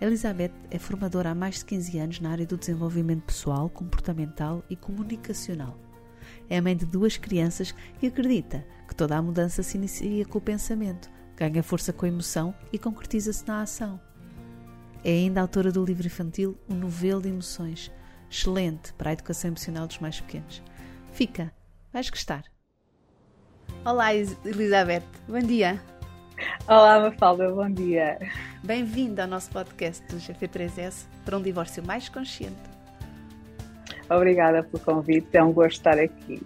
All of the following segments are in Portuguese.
Elizabeth é formadora há mais de 15 anos na área do desenvolvimento pessoal, comportamental e comunicacional. É mãe de duas crianças e acredita que toda a mudança se inicia com o pensamento, ganha força com a emoção e concretiza-se na ação. É ainda autora do livro infantil O Novelo de Emoções, excelente para a educação emocional dos mais pequenos. Fica, vais gostar. Olá, Elizabeth, bom dia. Olá, Mafalda, bom dia. Bem-vinda ao nosso podcast do GP3S para um divórcio mais consciente. Obrigada pelo convite, é um gosto estar aqui.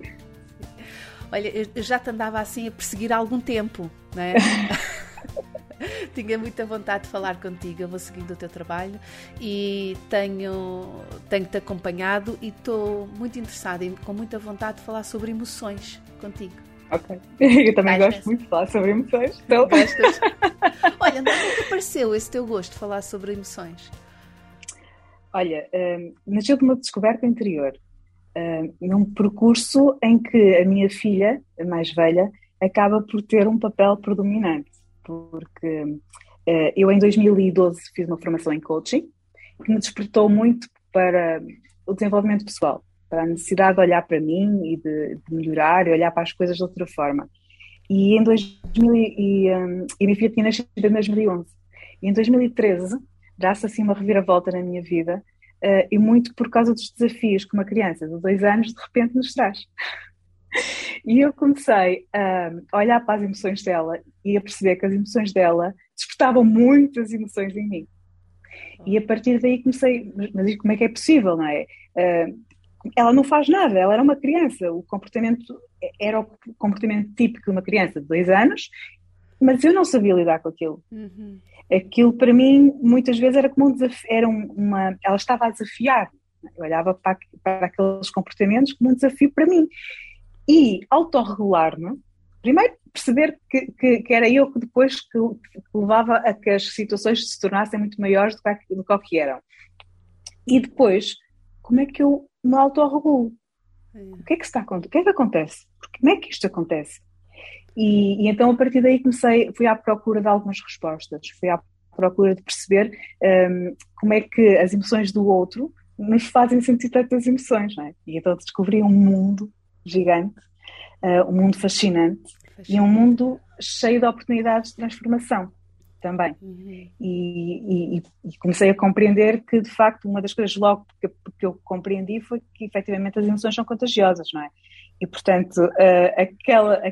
Olha, eu já te andava assim a perseguir há algum tempo, não é? Tinha muita vontade de falar contigo, eu vou seguindo o teu trabalho e tenho, tenho-te acompanhado e estou muito interessada e com muita vontade de falar sobre emoções contigo. Ok. Eu também gosto muito de falar sobre emoções. Então... Gostas? Olha, onde é que apareceu esse teu gosto de falar sobre emoções? Olha, um, nasceu de uma descoberta interior. Um, num percurso em que a minha filha, a mais velha, acaba por ter um papel predominante. Porque uh, eu, em 2012, fiz uma formação em coaching que me despertou muito para o desenvolvimento pessoal para a necessidade de olhar para mim e de, de melhorar e olhar para as coisas de outra forma. E em 2000 e, um, e minha filha tinha nascido em 2011. E em 2013 dá-se assim uma reviravolta na minha vida uh, e muito por causa dos desafios que uma criança de dois anos de repente nos traz. e eu comecei a olhar para as emoções dela e a perceber que as emoções dela despertavam muitas emoções em mim. E a partir daí comecei, mas como é que é possível, não é? Uh, ela não faz nada, ela era uma criança, o comportamento era o comportamento típico de uma criança de dois anos, mas eu não sabia lidar com aquilo. Uhum. Aquilo para mim muitas vezes era como um desafio, era uma, ela estava a desafiar, eu olhava para, para aqueles comportamentos como um desafio para mim. E autorregular-me, primeiro perceber que, que, que, era eu que depois que, que, levava a que as situações se tornassem muito maiores do que, do que eram. E depois, como é que eu me autorregulo. É. O que é que está O que é que acontece? Como é que isto acontece? E, e, então a partir daí comecei, fui à procura de algumas respostas, fui à procura de perceber um, como é que as emoções do outro nos fazem sentir tantas emoções, não é? E então descobri um mundo gigante, uh, um mundo fascinante, fascinante e um mundo cheio de oportunidades de transformação também. Uhum. E, e, e, comecei a compreender que, de facto, uma das coisas logo que, que, eu compreendi foi que, efetivamente, as emoções são contagiosas, não é? E, portanto, uh, aquela,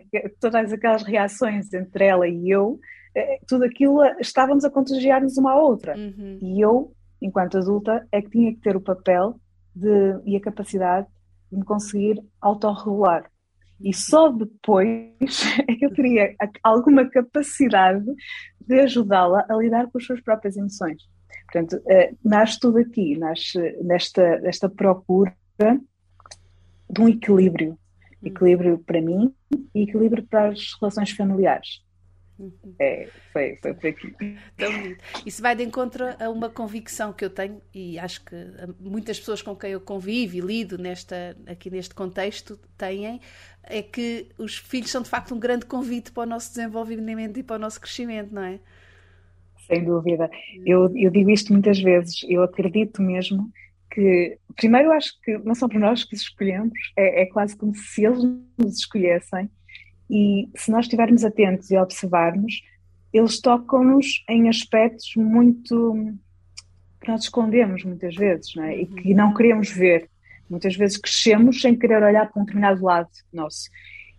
todas aquelas reações entre ela e eu, uh, tudo aquilo estávamos a contagiar-nos uma à outra. Uhum. E eu, enquanto adulta, é que tinha que ter o papel de, e a capacidade de me conseguir autorregular. E só depois é que eu teria alguma capacidade de ajudá-la a lidar com as suas próprias emoções. Portanto, uh, nasce tudo aqui, nasce nesta, nesta procura de um equilíbrio. Hum. Equilíbrio para mim e equilíbrio para as relações familiares. É, foi, foi por aqui. Tão bonito. Isso vai de encontro a uma convicção que eu tenho e acho que muitas pessoas com quem eu convivo e lido nesta, aqui neste contexto têm, é que os filhos são de facto um grande convite para o nosso desenvolvimento e para o nosso crescimento, não é? Sem dúvida. Eu, eu digo isto muitas vezes, eu acredito mesmo que, primeiro, acho que não são para nós que os escolhemos, é, é quase como se eles nos escolhessem e se nós estivermos atentos e observarmos, eles tocam-nos em aspectos muito que nós escondemos muitas vezes, não é? E que não queremos ver. Muitas vezes crescemos sem querer olhar para um determinado lado nosso.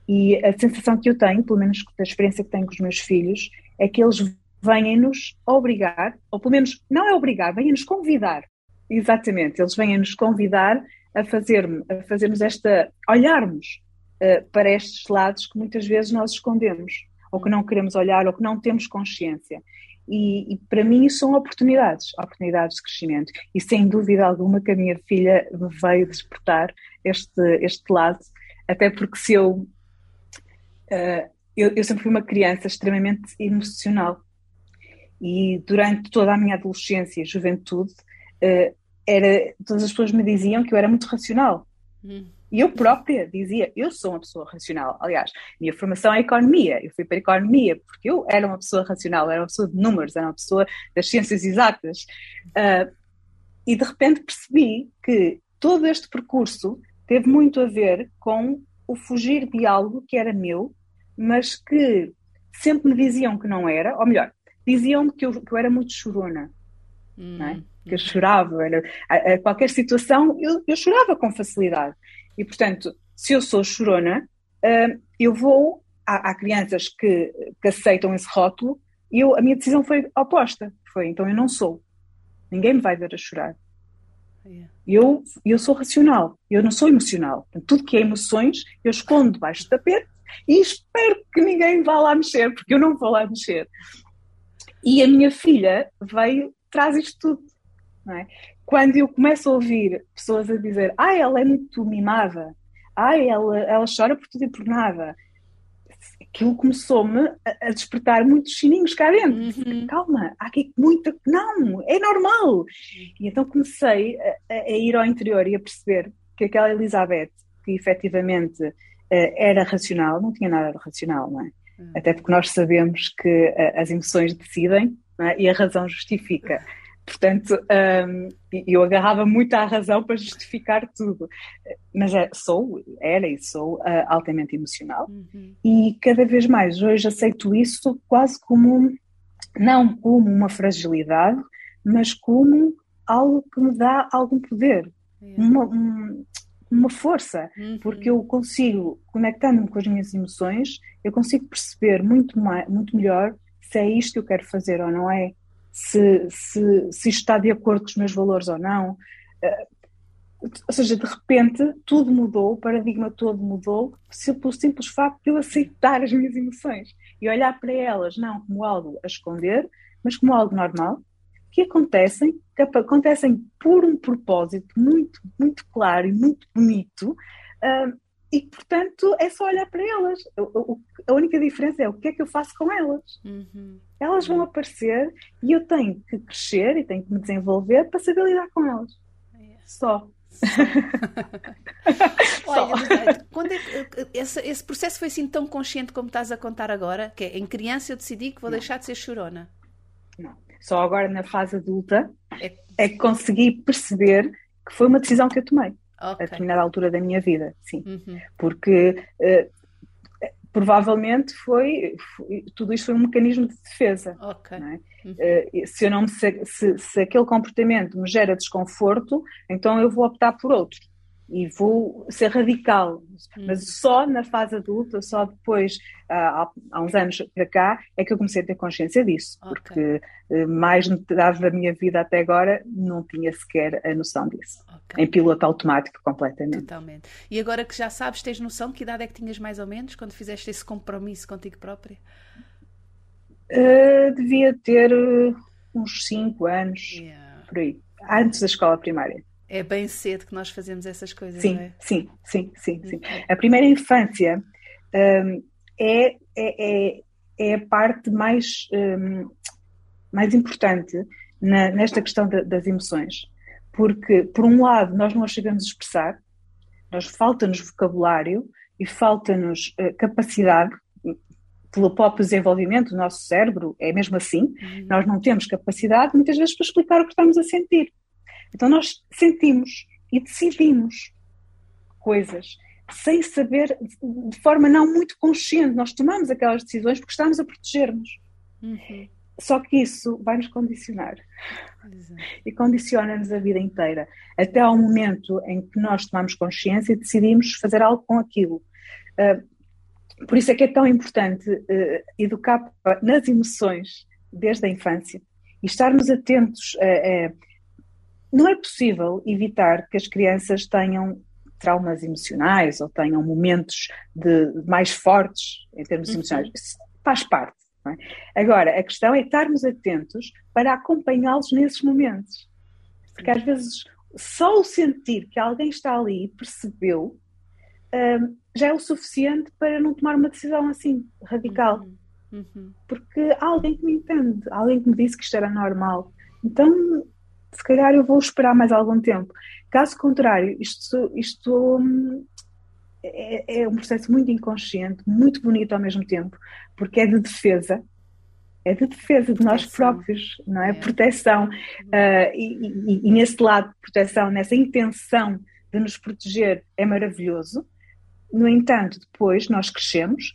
E a sensação que eu tenho, pelo menos da experiência que tenho com os meus filhos, é que eles vêm-nos obrigar, ou pelo menos não é obrigar, vêm-nos convidar. Exatamente, eles vêm-nos convidar a fazer a fazermos esta, olharmos eh, para estes lados que muitas vezes nós escondemos, ou que não queremos olhar, ou que não temos consciência. e, e, para mim são oportunidades, oportunidades de crescimento. E sem dúvida alguma que a minha filha me veio despertar este, este lado, até porque se eu, uh, eu, eu sempre fui uma criança extremamente emocional e durante toda a minha adolescência e juventude uh, era, todas as pessoas me diziam que eu era muito racional. Hum. E eu própria dizia, eu sou uma pessoa racional. Aliás, minha formação é economia. Eu fui para a economia porque eu era uma pessoa racional, era uma pessoa de números, era uma pessoa das ciências exatas. Uh, e de repente percebi que todo este percurso teve muito a ver com o fugir de algo que era meu, mas que sempre me diziam que não era, ou melhor, diziam-me que eu, que eu era muito chorona. Hum. É? Que eu chorava, era, a, a qualquer situação eu, eu chorava com facilidade. E, portanto, se eu sou chorona, uh, eu vou. Há, há crianças que, que, aceitam esse rótulo e eu, a minha decisão foi oposta. Foi, então eu não sou. Ninguém me vai ver a chorar. Eu, eu sou racional, eu não sou emocional. Tudo que é emoções, eu escondo debaixo do tapete e espero que ninguém vá lá mexer, porque eu não vou lá mexer. E a minha filha veio, traz isto tudo. É? Quando eu começo a ouvir pessoas a dizer ah, ela é muito mimada, ah, ela, ela chora por tudo e por nada, aquilo começou-me a, despertar muitos sininhos cá dentro. Uhum. Calma, há aqui muita. Não, é normal. E então comecei a, a, ir ao interior e a perceber que aquela Elizabeth, que efetivamente uh, era racional, não tinha nada de racional, não é? Uhum. Até porque nós sabemos que uh, as emoções decidem é? e a razão justifica. Portanto, um, eu agarrava muito à razão para justificar tudo. Mas é, sou, era e sou uh, altamente emocional. Uhum. E cada vez mais hoje aceito isso quase como, não como uma fragilidade, mas como algo que me dá algum poder, yeah. uma, um, uma força, uhum. porque eu consigo, conectando-me com as minhas emoções, eu consigo perceber muito, mais, muito melhor se é isto que eu quero fazer ou não é se, se, se isto está de acordo com os meus valores ou não. Eh, ou seja, de repente tudo mudou, o paradigma todo mudou, pelo simples facto de eu aceitar as minhas emoções e olhar para elas não como algo a esconder, mas como algo normal, que acontecem, que acontecem por um propósito muito, muito claro e muito bonito, uh, e portanto é só olhar para elas. A única diferença é o que é que eu faço com elas. Uhum. Elas vão aparecer e eu tenho que crescer e tenho que me desenvolver para saber lidar com elas. Só. Olha, quando é que, esse, esse, processo foi assim tão consciente como estás a contar agora? Que é, em criança eu decidi que vou Não. deixar de ser chorona. Não. Só agora na fase adulta é... é que consegui perceber que foi uma decisão que eu tomei okay. a determinada altura da minha vida, sim. Uhum. Porque uh, provavelmente foi, foi, tudo isto foi um mecanismo de defesa. Okay. É? Uhum. Uh, se, eu não me, se, se, aquele comportamento me gera desconforto, então eu vou optar por outro e vou ser radical, hum. mas só na fase adulta, só depois, há, há, uns anos para cá, é que eu comecei a ter consciência disso, okay. porque eh, mais metade da minha vida até agora não tinha sequer a noção disso. Em piloto automático, completamente. Totalmente. E agora que já sabes, tens noção de que idade é que tinhas mais ou menos quando fizeste esse compromisso contigo própria? Uh, devia ter eh, uns 5 anos, yeah. por aí, antes da escola primária. É bem cedo que nós fazemos essas coisas, sim, não é? Sim, sim, sim, sim. A primeira infância um, é, é, é, é, a parte mais, um, mais importante na, nesta questão de, das emoções. Porque, por um lado, nós não as sabemos expressar, nós falta-nos vocabulário e falta-nos uh, capacidade pelo próprio desenvolvimento do nosso cérebro, é mesmo assim, uhum. nós não temos capacidade muitas vezes para explicar o que estamos a sentir. Então nós sentimos e decidimos coisas sem saber, de forma não muito consciente. Nós tomamos aquelas decisões porque estamos a proteger-nos. Uhum. Só que isso vai nos condicionar. Exato. E condiciona-nos a vida inteira. Até ao momento em que nós tomamos consciência e decidimos fazer algo com aquilo. Uh, por isso é que é tão importante uh, educar nas emoções desde a infância e estarmos atentos a. Uh, não é possível evitar que as crianças tenham traumas emocionais ou tenham momentos de, mais fortes em termos uhum. emocionais. Isso faz parte. É? Agora, a questão é estarmos atentos para acompanhá-los nesses momentos. Porque às vezes só o sentir que alguém está ali e percebeu um, já é o suficiente para não tomar uma decisão assim radical. Uhum. Uhum. Porque há alguém que me entende, há alguém que me disse que isto era normal. Então, se calhar eu vou esperar mais algum tempo. Caso contrário, isto, isto hum, é, é, um processo muito inconsciente, muito bonito ao mesmo tempo, porque é de defesa, é de defesa de nós próprios, não é? é. Proteção. Uh, e, e, e, nesse lado de proteção, nessa intenção de nos proteger, é maravilhoso. No entanto, depois nós crescemos,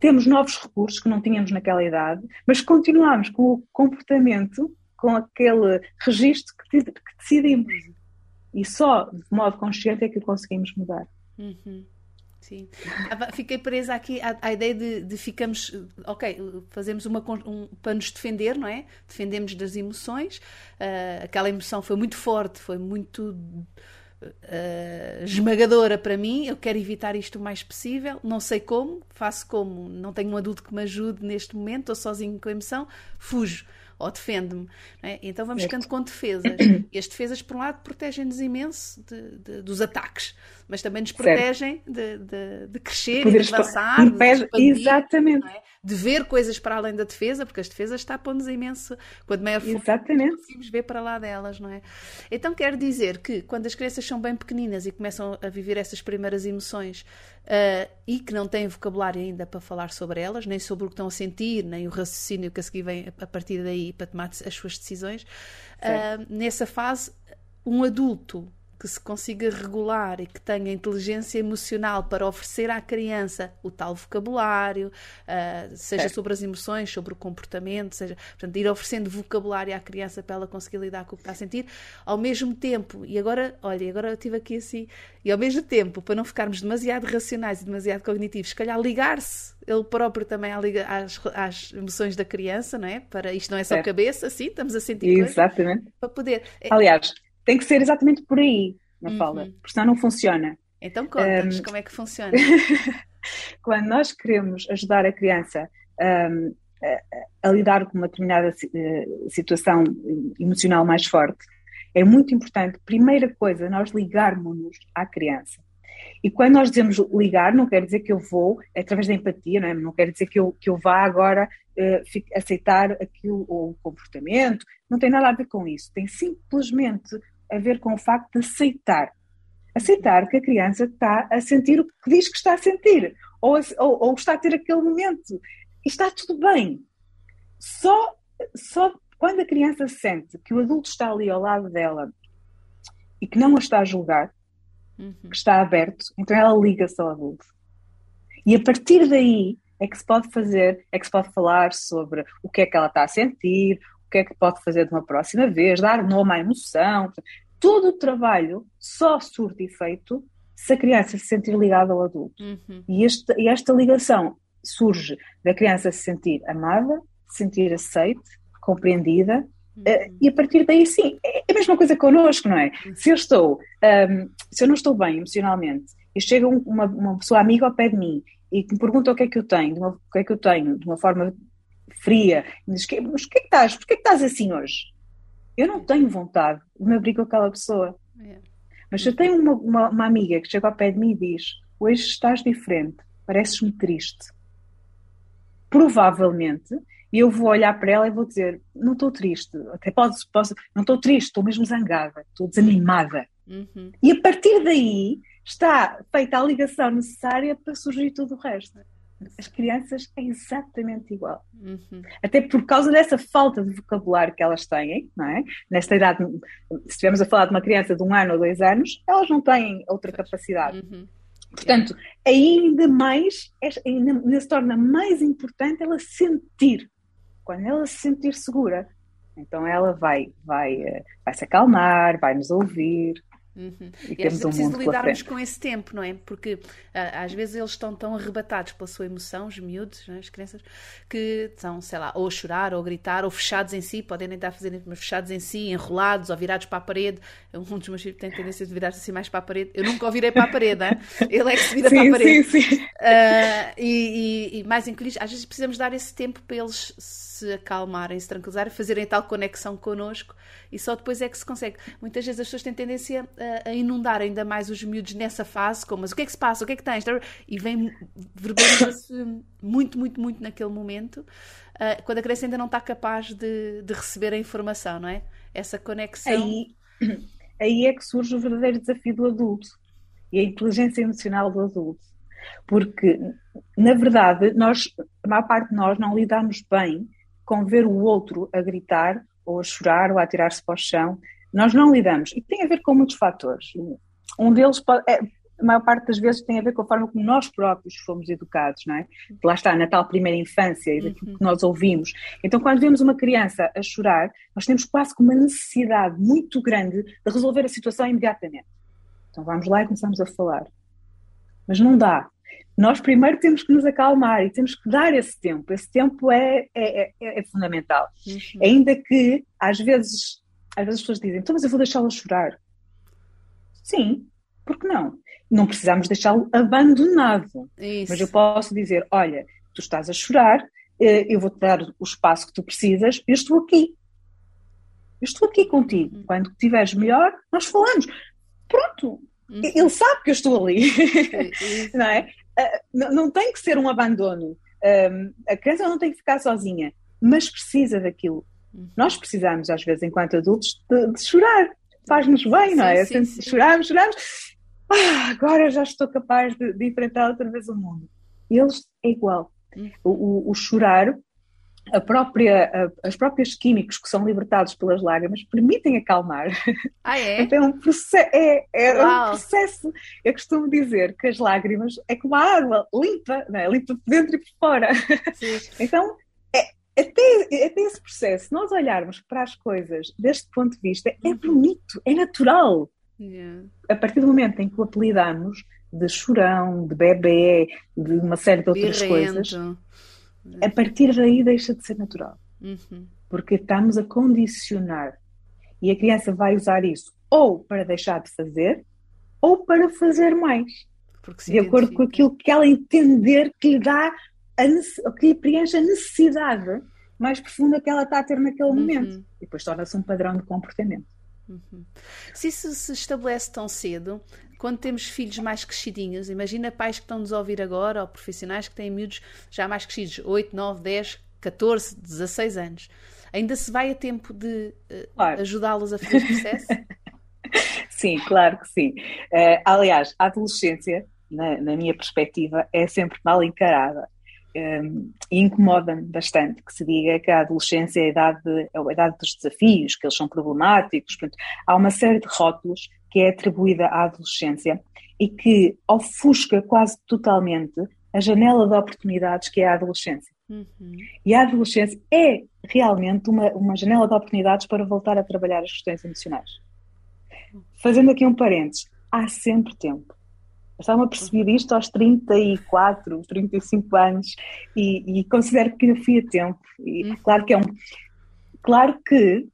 temos novos recursos que não tínhamos naquela idade, mas continuamos com o comportamento, com aquele registro que, que decidimos. E só de modo consciente é que o conseguimos mudar. Uhum. Sim. Fiquei presa aqui à, à ideia de, de, ficamos, ok, fazemos uma um, para nos defender, não é? Defendemos das emoções. Uh, aquela emoção foi muito forte, foi muito uh, esmagadora para mim. Eu quero evitar isto o mais possível. Não sei como, faço como. Não tenho um adulto que me ajude neste momento, estou sozinho com a emoção, fujo ou defende-me. É? Então vamos ficando com defesas. E as defesas, por um lado, protegem-nos imenso de, de, dos ataques, mas também nos protegem de, de, crescer Poder e de avançar. Expandir, exatamente. É? De ver coisas para além da defesa, porque as defesas tapam-nos imenso. Quanto maior for, conseguimos ver para lá delas, não é? Então quer dizer que quando as crianças são bem pequeninas e começam a viver essas primeiras emoções uh, e que não têm vocabulário ainda para falar sobre elas, nem sobre o que estão a sentir, nem o raciocínio que a seguir vem a partir daí para tomar as suas decisões. Uh, nessa fase, um adulto que se consiga regular e que tenha inteligência emocional para oferecer à criança o tal vocabulário, uh, seja é. sobre as emoções, sobre o comportamento, seja, portanto, ir oferecendo vocabulário à criança para ela conseguir lidar com o que está a sentir, ao mesmo tempo, e agora, olha, agora eu estive aqui assim, e ao mesmo tempo, para não ficarmos demasiado racionais e demasiado cognitivos, se calhar ligar-se ele próprio também às, às, emoções da criança, não é? Para isto não é só é. cabeça, sim, estamos a sentir Exatamente. Coisas, para poder. Aliás, tem que ser exatamente por aí, na uhum. fala, porque senão não funciona. Então conta-nos um, como é que funciona. Quando nós queremos ajudar a criança um, a, a, lidar com uma determinada eh, situação emocional mais forte, é muito importante, primeira coisa, nós ligarmos-nos à criança. E quando nós dizemos ligar, não quer dizer que eu vou, é através da empatia, não, é? não quer dizer que eu, que eu vá agora uh, aceitar aquilo, ou o comportamento, não tem nada a ver com isso. Tem simplesmente a ver com o facto de aceitar. Aceitar que a criança está a sentir o que diz que está a sentir, ou, ou, ou está a ter aquele momento. E está tudo bem. Só, só quando a criança sente que o adulto está ali ao lado dela e que não a está a julgar, uhum. que está aberto, então ela liga-se ao adulto. E a partir daí é que se pode fazer, é que se pode falar sobre o que é que ela está a sentir, o que é que pode fazer de uma próxima vez, dar nome à emoção. Todo o trabalho só surte efeito se a criança se sentir ligada ao adulto. Uhum. E, este, e esta ligação surge da criança se sentir amada, se sentir aceite, compreendida, uhum. uh, e a partir daí sim, é, é a mesma coisa connosco, não é? Uhum. Se eu estou, um, se eu não estou bem emocionalmente, e chega uma, uma pessoa amiga ao pé de mim e me pergunta o que é que eu tenho, uma, o que é que eu tenho, de uma forma fria, e diz, mas o que é que estás? Porquê que estás assim hoje? Eu não tenho vontade de me abrir com aquela pessoa. É. Mas se eu tenho uma, uma, uma, amiga que chega ao pé de mim e diz, hoje estás diferente, pareces-me triste. Provavelmente, eu vou olhar para ela e vou dizer, não estou triste, até posso, posso não estou triste, estou mesmo zangada, estou desanimada. Uhum. E a partir daí está feita a ligação necessária para surgir tudo o resto as crianças é exatamente igual. Uhum. Até por causa dessa falta de vocabulário que elas têm, não é? Nesta idade, se estivermos a falar de uma criança de um ano ou dois anos, elas não têm outra capacidade. Uhum. Portanto, ainda mais, ainda, ainda se torna mais importante ela sentir. Quando ela se sentir segura, então ela vai, vai, eh, vai se acalmar, vai nos ouvir, Uhum. E, e temos um preciso lidarmos com esse tempo, não é? Porque ah, às vezes eles estão tão arrebatados pela sua emoção, os miúdos, é? as crianças, que estão, sei lá, ou a chorar, ou a gritar, ou fechados em si, podem nem estar a fazer, mas fechados em si, enrolados, ou virados para a parede. Um dos meus filhos tem tendência de virar-se assim mais para a parede. Eu nunca o virei para a parede, hein? ele é que se vira sim, para a parede. Sim, sim. Uh, e, e, e mais infeliz, às vezes precisamos dar esse tempo para eles se acalmarem, se tranquilizarem, fazerem tal conexão connosco e só depois é que se consegue. Muitas vezes as pessoas têm tendência a, a inundar ainda mais os miúdos nessa fase, como mas o que é que se passa, o que é que tens? E vem verbaliza-se muito, muito, muito naquele momento, uh, quando a criança ainda não está capaz de, de, receber a informação, não é? Essa conexão. Aí, aí é que surge o verdadeiro desafio do adulto e a inteligência emocional do adulto. Porque, na verdade, nós, a maior parte de nós não lidamos bem com ver o outro a gritar ou a chorar ou a atirar-se para o chão. Nós não lidamos. E tem a ver com muitos fatores. Um deles, é, a maior parte das vezes, tem a ver com a forma como nós próprios fomos educados, não é? Lá está, na tal primeira infância e daquilo uhum. que nós ouvimos. Então, quando vemos uma criança a chorar, nós temos quase que uma necessidade muito grande de resolver a situação imediatamente. Então, vamos lá e começamos a falar. Mas não dá nós primeiro temos que nos acalmar e temos que dar esse tempo. Esse tempo é, é, é, é fundamental. Uhum. Ainda que, às vezes, às vezes as pessoas dizem, então, mas eu vou deixá-lo chorar. Sim, porque não? Não precisamos deixá-lo abandonado. Isso. Mas eu posso dizer, olha, tu estás a chorar, eh, eu vou-te dar o espaço que tu precisas, eu estou aqui. Eu estou aqui contigo. Uhum. Quando estiveres melhor, nós falamos. Pronto, Uhum. Ele sabe que eu estou ali, não é? Uh, não, tem que ser um abandono. Um, a criança não tem que ficar sozinha, mas precisa daquilo. Uhum. Nós precisamos, às vezes, enquanto adultos, de, de chorar. Faz-nos bem, sim, não é? Sim, sim. Choramos, choramos. Ah, agora já estou capaz de, de, enfrentar outra vez o mundo. Eles é igual. Uhum. O, o, o chorar própria, as próprios químicos que são libertados pelas lágrimas permitem acalmar. Ah, é? Então é um, processo, é, é um processo. Eu costumo dizer que as lágrimas é como a água, limpa, não é? limpa por dentro e por fora. Sim. Então, é, até, até esse processo, nós olharmos para as coisas deste ponto de vista, é uhum. bonito, é natural. Yeah. A partir do momento em que o apelidamos de chorão, de bebê, de uma série de outras Birrento. coisas a partir daí deixa de ser natural. Uhum. Porque estamos a condicionar. E a criança vai usar isso ou para deixar de fazer ou para fazer mais. de acordo com aquilo que ela entender que lhe dá, a, que lhe preenche a necessidade mais profunda que ela está a ter naquele uhum. momento. E depois torna-se um padrão de comportamento. Uhum. Se isso se estabelece tão cedo, quando temos filhos mais crescidinhos, imagina pais que estão nos a ouvir agora, ou profissionais que têm miúdos já mais crescidos, 8, 9, 10, 14, 16 anos. Ainda se vai a tempo de uh, claro. ajudá-los a fazer o processo? sim, claro que sim. Uh, aliás, a adolescência, na, na, minha perspectiva, é sempre mal encarada. Um, incomoda-me bastante que se diga que a adolescência é a idade, é a idade dos desafios, que eles são problemáticos. Portanto, há uma série de rótulos que é atribuída à adolescência e que ofusca quase totalmente a janela de oportunidades que é a adolescência. Uhum. E a adolescência é realmente uma, uma janela de oportunidades para voltar a trabalhar as questões emocionais. Fazendo aqui um parênteses, há sempre tempo. Eu estava a perceber isto aos 34, 35 anos e, e considero que ainda fui a tempo. E uhum. claro que é um. Claro que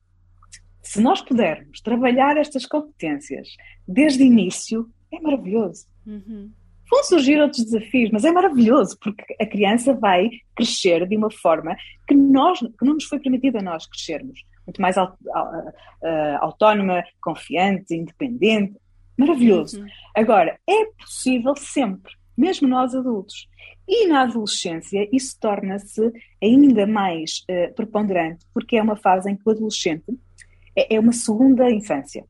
se nós pudermos trabalhar estas competências desde o início, é maravilhoso. Uhum. Vão surgir outros desafios, mas é maravilhoso porque a criança vai crescer de uma forma que, nós, que não nos foi permitida a nós crescermos. Muito mais autónoma, confiante, independente. Maravilhoso. Uhum. Agora, é possível sempre, mesmo nós adultos. E na adolescência isso torna-se ainda mais uh, preponderante, porque é uma fase em que o adolescente é, é uma segunda infância.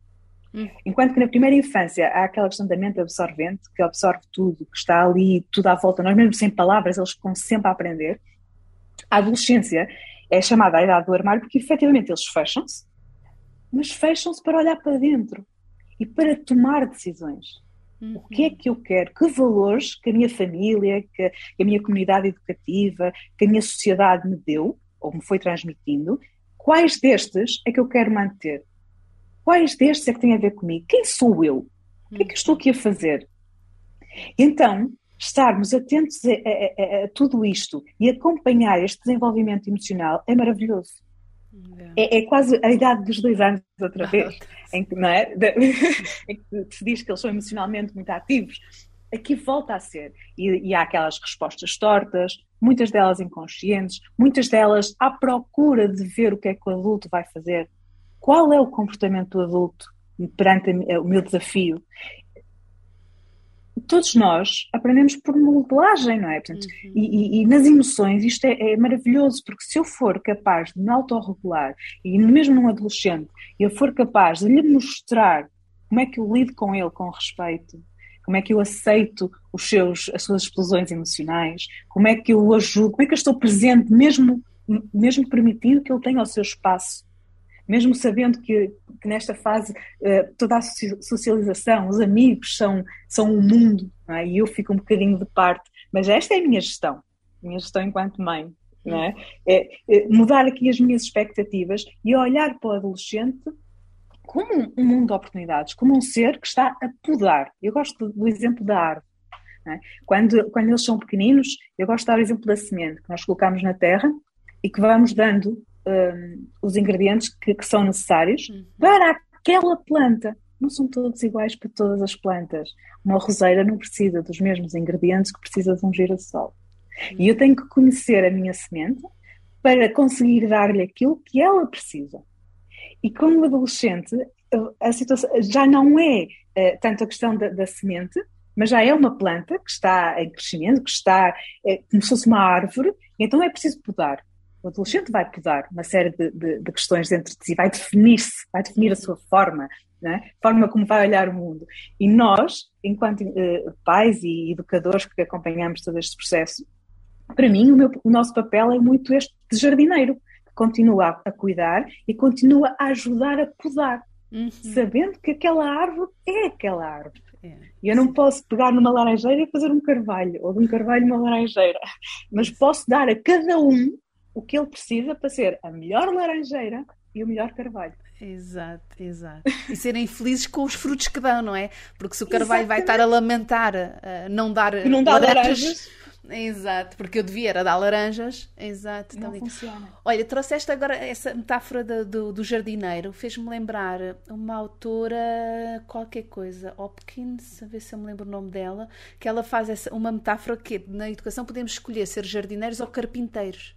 Hum. Enquanto que na primeira infância há aquela questão da mente absorvente, que absorve tudo, que está ali, tudo à volta, nós mesmo sem palavras, eles ficam sempre a aprender. A adolescência é chamada a idade do armário porque efetivamente eles fecham-se, mas fecham-se para olhar para dentro e para tomar decisões. Uhum. O que é que eu quero? Que valores que a minha família, que a minha comunidade educativa, que a minha sociedade me deu, ou me foi transmitindo, quais destes é que eu quero manter? Quais destes é que têm a ver comigo? Quem sou eu? O que é que estou aqui a fazer? Então, estarmos atentos a, a, a, a tudo isto e acompanhar este desenvolvimento emocional é maravilhoso. É, é, quase a idade dos dois anos, outra vez, em que, não é? em que se diz que eles são emocionalmente muito ativos. Aqui volta a ser. E, e há aquelas respostas tortas, muitas delas inconscientes, muitas delas à procura de ver o que é que o adulto vai fazer. Qual é o comportamento do adulto perante o meu desafio? Todos nós aprendemos por modelagem, não é? Portanto, uhum. e, e, e, nas emoções isto é, é, maravilhoso, porque se eu for capaz de me autorregular, e mesmo num adolescente, eu for capaz de lhe mostrar como é que eu lido com ele com respeito, como é que eu aceito os seus, as suas explosões emocionais, como é que eu o ajudo, como é que eu estou presente, mesmo, mesmo permitindo que ele tenha o seu espaço mesmo sabendo que, que nesta fase uh, toda a socialização, os amigos são, são o mundo, é? e eu fico um bocadinho de parte, mas esta é a minha gestão, minha gestão enquanto mãe. É? É, é? mudar aqui as minhas expectativas e olhar para o adolescente como um mundo de oportunidades, como um ser que está a podar. Eu gosto do exemplo da árvore. É? Quando, quando eles são pequeninos, eu gosto de dar o exemplo da semente que nós colocamos na terra e que vamos dando um, os ingredientes que, que são necessários uhum. para aquela planta. Não são todos iguais para todas as plantas. Uma roseira não precisa dos mesmos ingredientes que precisa de um girassol. Uhum. E eu tenho que conhecer a minha semente para conseguir dar-lhe aquilo que ela precisa. E como adolescente, a situação já não é uh, tanto a questão da, da, semente, mas já é uma planta que está em crescimento, que está é, como se fosse uma árvore, então é preciso podar. O adolescente vai podar uma série de, de, de questões dentro de si, vai definir-se, vai definir a sua forma, né? forma como vai olhar o mundo. E nós, enquanto uh, pais e educadores que acompanhamos todo este processo, para mim o, meu, o nosso papel é muito este de jardineiro, que continua a, cuidar e continua a ajudar a podar, uhum. sabendo que aquela árvore é aquela árvore. É, e eu não posso pegar numa laranjeira e fazer um carvalho, ou de um carvalho uma laranjeira, mas posso dar a cada um o que ele precisa para ser a melhor laranjeira e o melhor carvalho. Exato, exato. E serem felizes com os frutos que dão, não é? Porque se o carvalho vai estar a lamentar uh, não dar, não laranjas, laranjas. Exato, porque eu devia era dar laranjas. Exato. Não funciona. Olha, trouxeste agora essa metáfora do, do, do jardineiro, fez-me lembrar uma autora, qualquer coisa, Hopkins, a ver se eu me lembro o nome dela, que ela faz essa, uma metáfora que na educação podemos escolher ser jardineiros ou carpinteiros.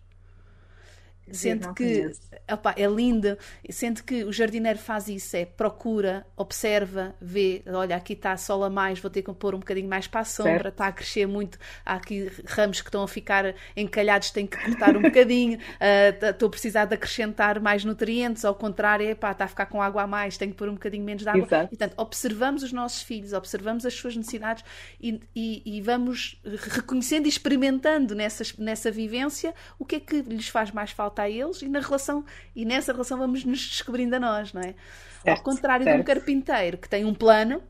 Sendo que opa, é linda, sendo que o jardineiro faz isso, é procura, observa, vê, olha, aqui está sol a mais, vou ter que pôr um bocadinho mais para a sombra, certo. está a crescer muito, há aqui ramos que estão a ficar encalhados, tenho que cortar um bocadinho, uh, estou a precisar de acrescentar mais nutrientes, ao contrário, epá, está a ficar com água a mais, tenho que pôr um bocadinho menos de água. Exato. Portanto, observamos os nossos filhos, observamos as suas necessidades e, e, e vamos reconhecendo e experimentando nessa, nessa vivência o que é que lhes faz mais falta a eles e na relação e nessa relação vamos nos descobrindo a nós, não é? Certo, Ao contrário certo. de um carpinteiro que tem um plano,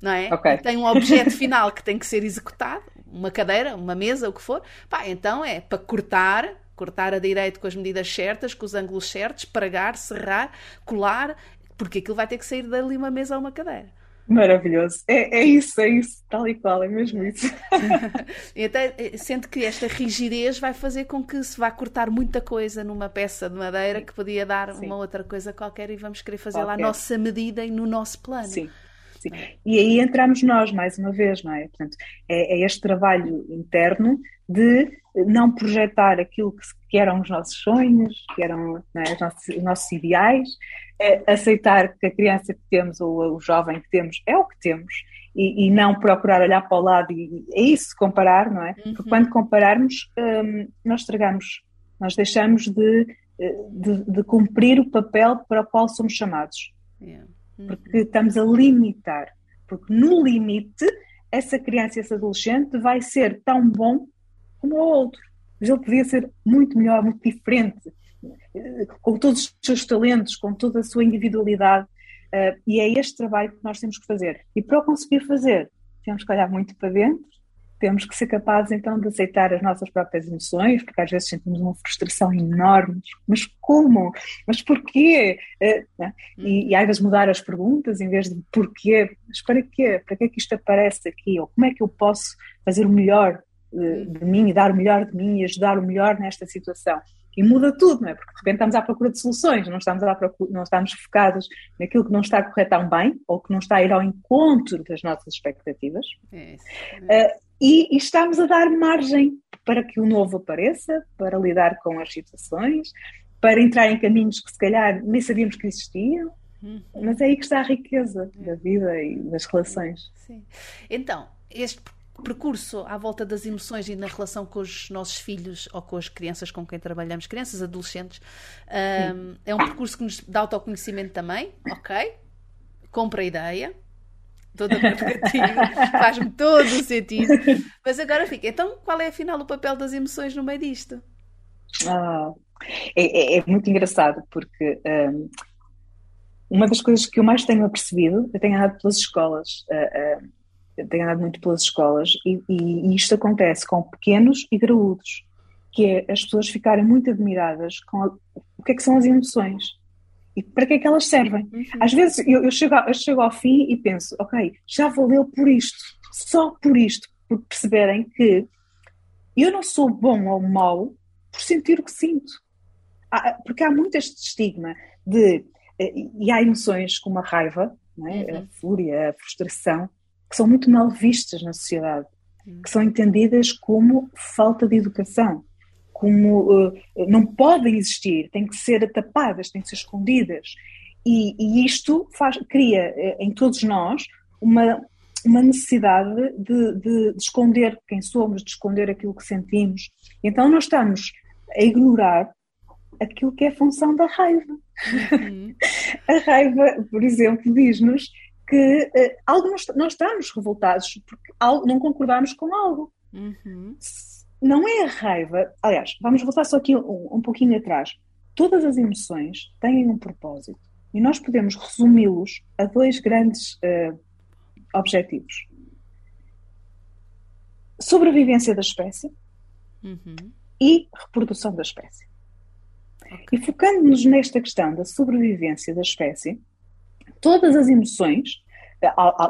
não é? Okay. tem um objeto final que tem que ser executado, uma cadeira, uma mesa, o que for. Pá, então é para cortar, cortar a direito com as medidas certas, com os ângulos certos, pregar, serrar, colar, porque aquilo vai ter que sair dali uma mesa ou uma cadeira. Maravilhoso. É, é isso, é isso, tal e qual, é mesmo isso. e até eh, sente que esta rigidez vai fazer com que se vá cortar muita coisa numa peça de madeira que podia dar Sim. uma outra coisa qualquer e vamos querer fazer lá a nossa medida e no nosso plano. Sim. Sim. E aí entramos nós, mais uma vez, não é? Portanto, é, é este trabalho interno de não projetar aquilo que, eram os nossos sonhos, que eram é? os, nossos, os nossos ideais, é aceitar que a criança que temos ou o jovem que temos é o que temos e, e não procurar olhar para o lado e é isso, comparar, não é? Uhum. Porque quando compararmos, um, nós estragamos, nós deixamos de, de, de, cumprir o papel para o qual somos chamados. Yeah. Uhum. Porque estamos a limitar. Porque no limite, essa criança, esse adolescente vai ser tão bom como o outro. Mas ele podia ser muito melhor, muito diferente com todos os seus talentos, com toda a sua individualidade. Uh, e é este trabalho que nós temos que fazer. E para o conseguir fazer, temos que olhar muito para dentro temos que ser capazes então de aceitar as nossas próprias emoções, porque às vezes sentimos uma frustração enorme. Mas como? Mas porquê? Eh, né? E, e às vezes mudar as perguntas em vez de porquê. Mas para quê? Para que é que isto aparece aqui? Ou como é que eu posso fazer o melhor de, de mim e dar o melhor de mim e ajudar o melhor nesta situação? E muda tudo, não é? Porque de repente estamos à procura de soluções, não estamos, à procura, não estamos focados naquilo que não está a correr tão bem ou que não está a ir ao encontro das nossas expectativas. É uh, e, e, estamos a dar margem para que o novo apareça, para lidar com as situações, para entrar em caminhos que se calhar nem sabíamos que existiam. Uhum. Mas é aí que está a riqueza da vida e das relações. Sim. Então, este percurso à volta das emoções e na relação com os nossos filhos ou com as crianças com quem trabalhamos, crianças, adolescentes, um, é um percurso que nos dá autoconhecimento também, ok? Compra a ideia, toda faz-me todo o sentido. Mas agora fica, então qual é afinal o papel das emoções no meio disto? Ah, é, é, é muito engraçado porque um, uma das coisas que eu mais tenho apercebido, eu tenho andado pelas escolas. Uh, uh, tenho andado muito pelas escolas e, e, isto acontece com pequenos e graúdos, que é as pessoas ficarem muito admiradas com a, o que é que são as emoções e para que é que elas servem. Uhum. Às vezes eu, eu, chego, eu chego ao fim e penso, ok, já valeu por isto, só por isto, por perceberem que eu não sou bom ou mau por sentir o que sinto. Há, porque há muito este estigma de. Eh, e há emoções como a raiva, é? uhum. a fúria, a frustração, que são muito mal vistas na sociedade, que são entendidas como falta de educação, como uh, não podem existir, têm que ser tapadas, têm que ser escondidas. E, e isto faz, cria uh, em todos nós uma, uma necessidade de, de, de, esconder quem somos, de esconder aquilo que sentimos. Então nós estamos a ignorar aquilo que é a função da raiva. Uhum. a raiva, por exemplo, diz-nos que uh, algo nós, nós, estamos revoltados porque algo, não concordamos com algo. Uhum. Não é a raiva. Aliás, vamos voltar só aqui um, um pouquinho atrás. Todas as emoções têm um propósito e nós podemos resumi-los a dois grandes uh, objetivos: sobrevivência da espécie uhum. e reprodução da espécie. Okay. E focando-nos nesta questão da sobrevivência da espécie, todas as emoções,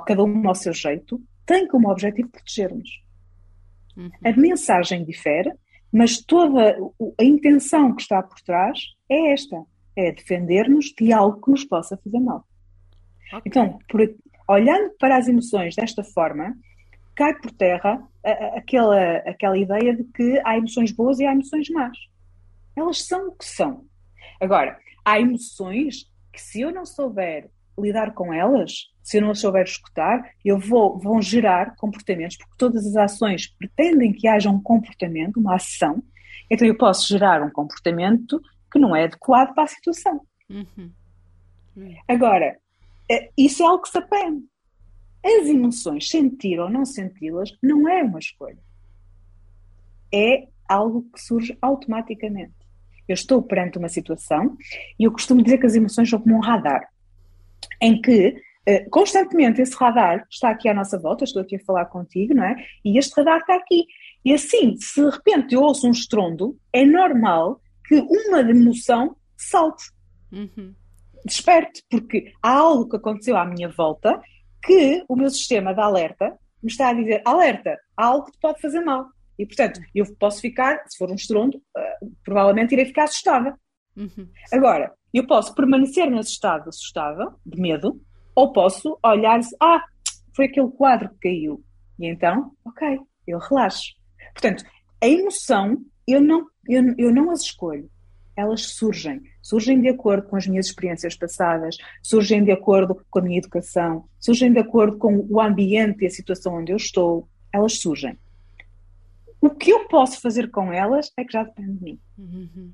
cada uma ao seu jeito, têm como objetivo proteger-nos. Uhum. A mensagem difere, mas toda a intenção que está por trás é esta: é defender-nos de algo que nos possa fazer mal. Okay. Então, por, olhando para as emoções desta forma, cai por terra aquela, aquela ideia de que há emoções boas e há emoções más. Elas são o que são. Agora, há emoções que, se eu não souber lidar com elas, se eu não as souber escutar, eu vou, vão gerar comportamentos, porque todas as ações pretendem que haja um comportamento, uma ação, então eu posso gerar um comportamento que não é adequado para a situação. Uhum. Uhum. Agora, é, isso é algo que se aprende. As emoções, sentir ou não senti-las, não é uma escolha. É algo que surge automaticamente. Eu estou perante uma situação e eu costumo dizer que as emoções são como um radar em que uh, constantemente esse radar está aqui à nossa volta, estou aqui a falar contigo, não é? E este radar está aqui. E assim, se de repente eu ouço um estrondo, é normal que uma emoção salte. Uhum. Desperte, porque há algo que aconteceu à minha volta que o meu sistema de alerta me está a dizer: alerta, há algo que te pode fazer mal. E portanto, eu posso ficar, se for um estrondo, uh, provavelmente irei ficar assustada. Uhum. Agora, eu posso permanecer nesse estado assustada, de medo, ou posso olhar e ah, foi aquele quadro que caiu. E então, ok, eu relaxo. Portanto, a emoção, eu não, eu, eu não as escolho. Elas surgem. Surgem de acordo com as minhas experiências passadas, surgem de acordo com a minha educação, surgem de acordo com o ambiente e a situação onde eu estou. Elas surgem. O que eu posso fazer com elas é que já depende de mim. Uhum.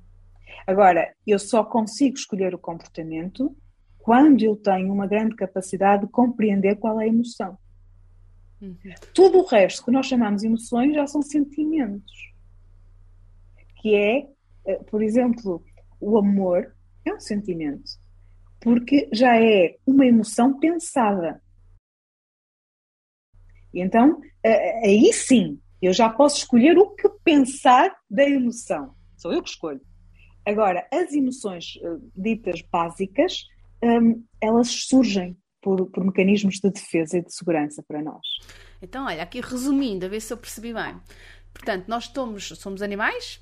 Agora, eu só consigo escolher o comportamento quando eu tenho uma grande capacidade de compreender qual é a emoção. Uhum. Tudo o resto que nós chamamos emoções já são sentimentos. Que é, eh, por exemplo, o amor é um sentimento. Porque já é uma emoção pensada. E então, eh, aí sim, Eu já posso escolher o que pensar da emoção. Sou eu que escolho. Agora, as emoções uh, ditas básicas, um, elas surgem por, por, mecanismos de defesa e de segurança para nós. Então, olha, aqui resumindo, a ver se eu percebi bem. Portanto, nós somos, somos animais,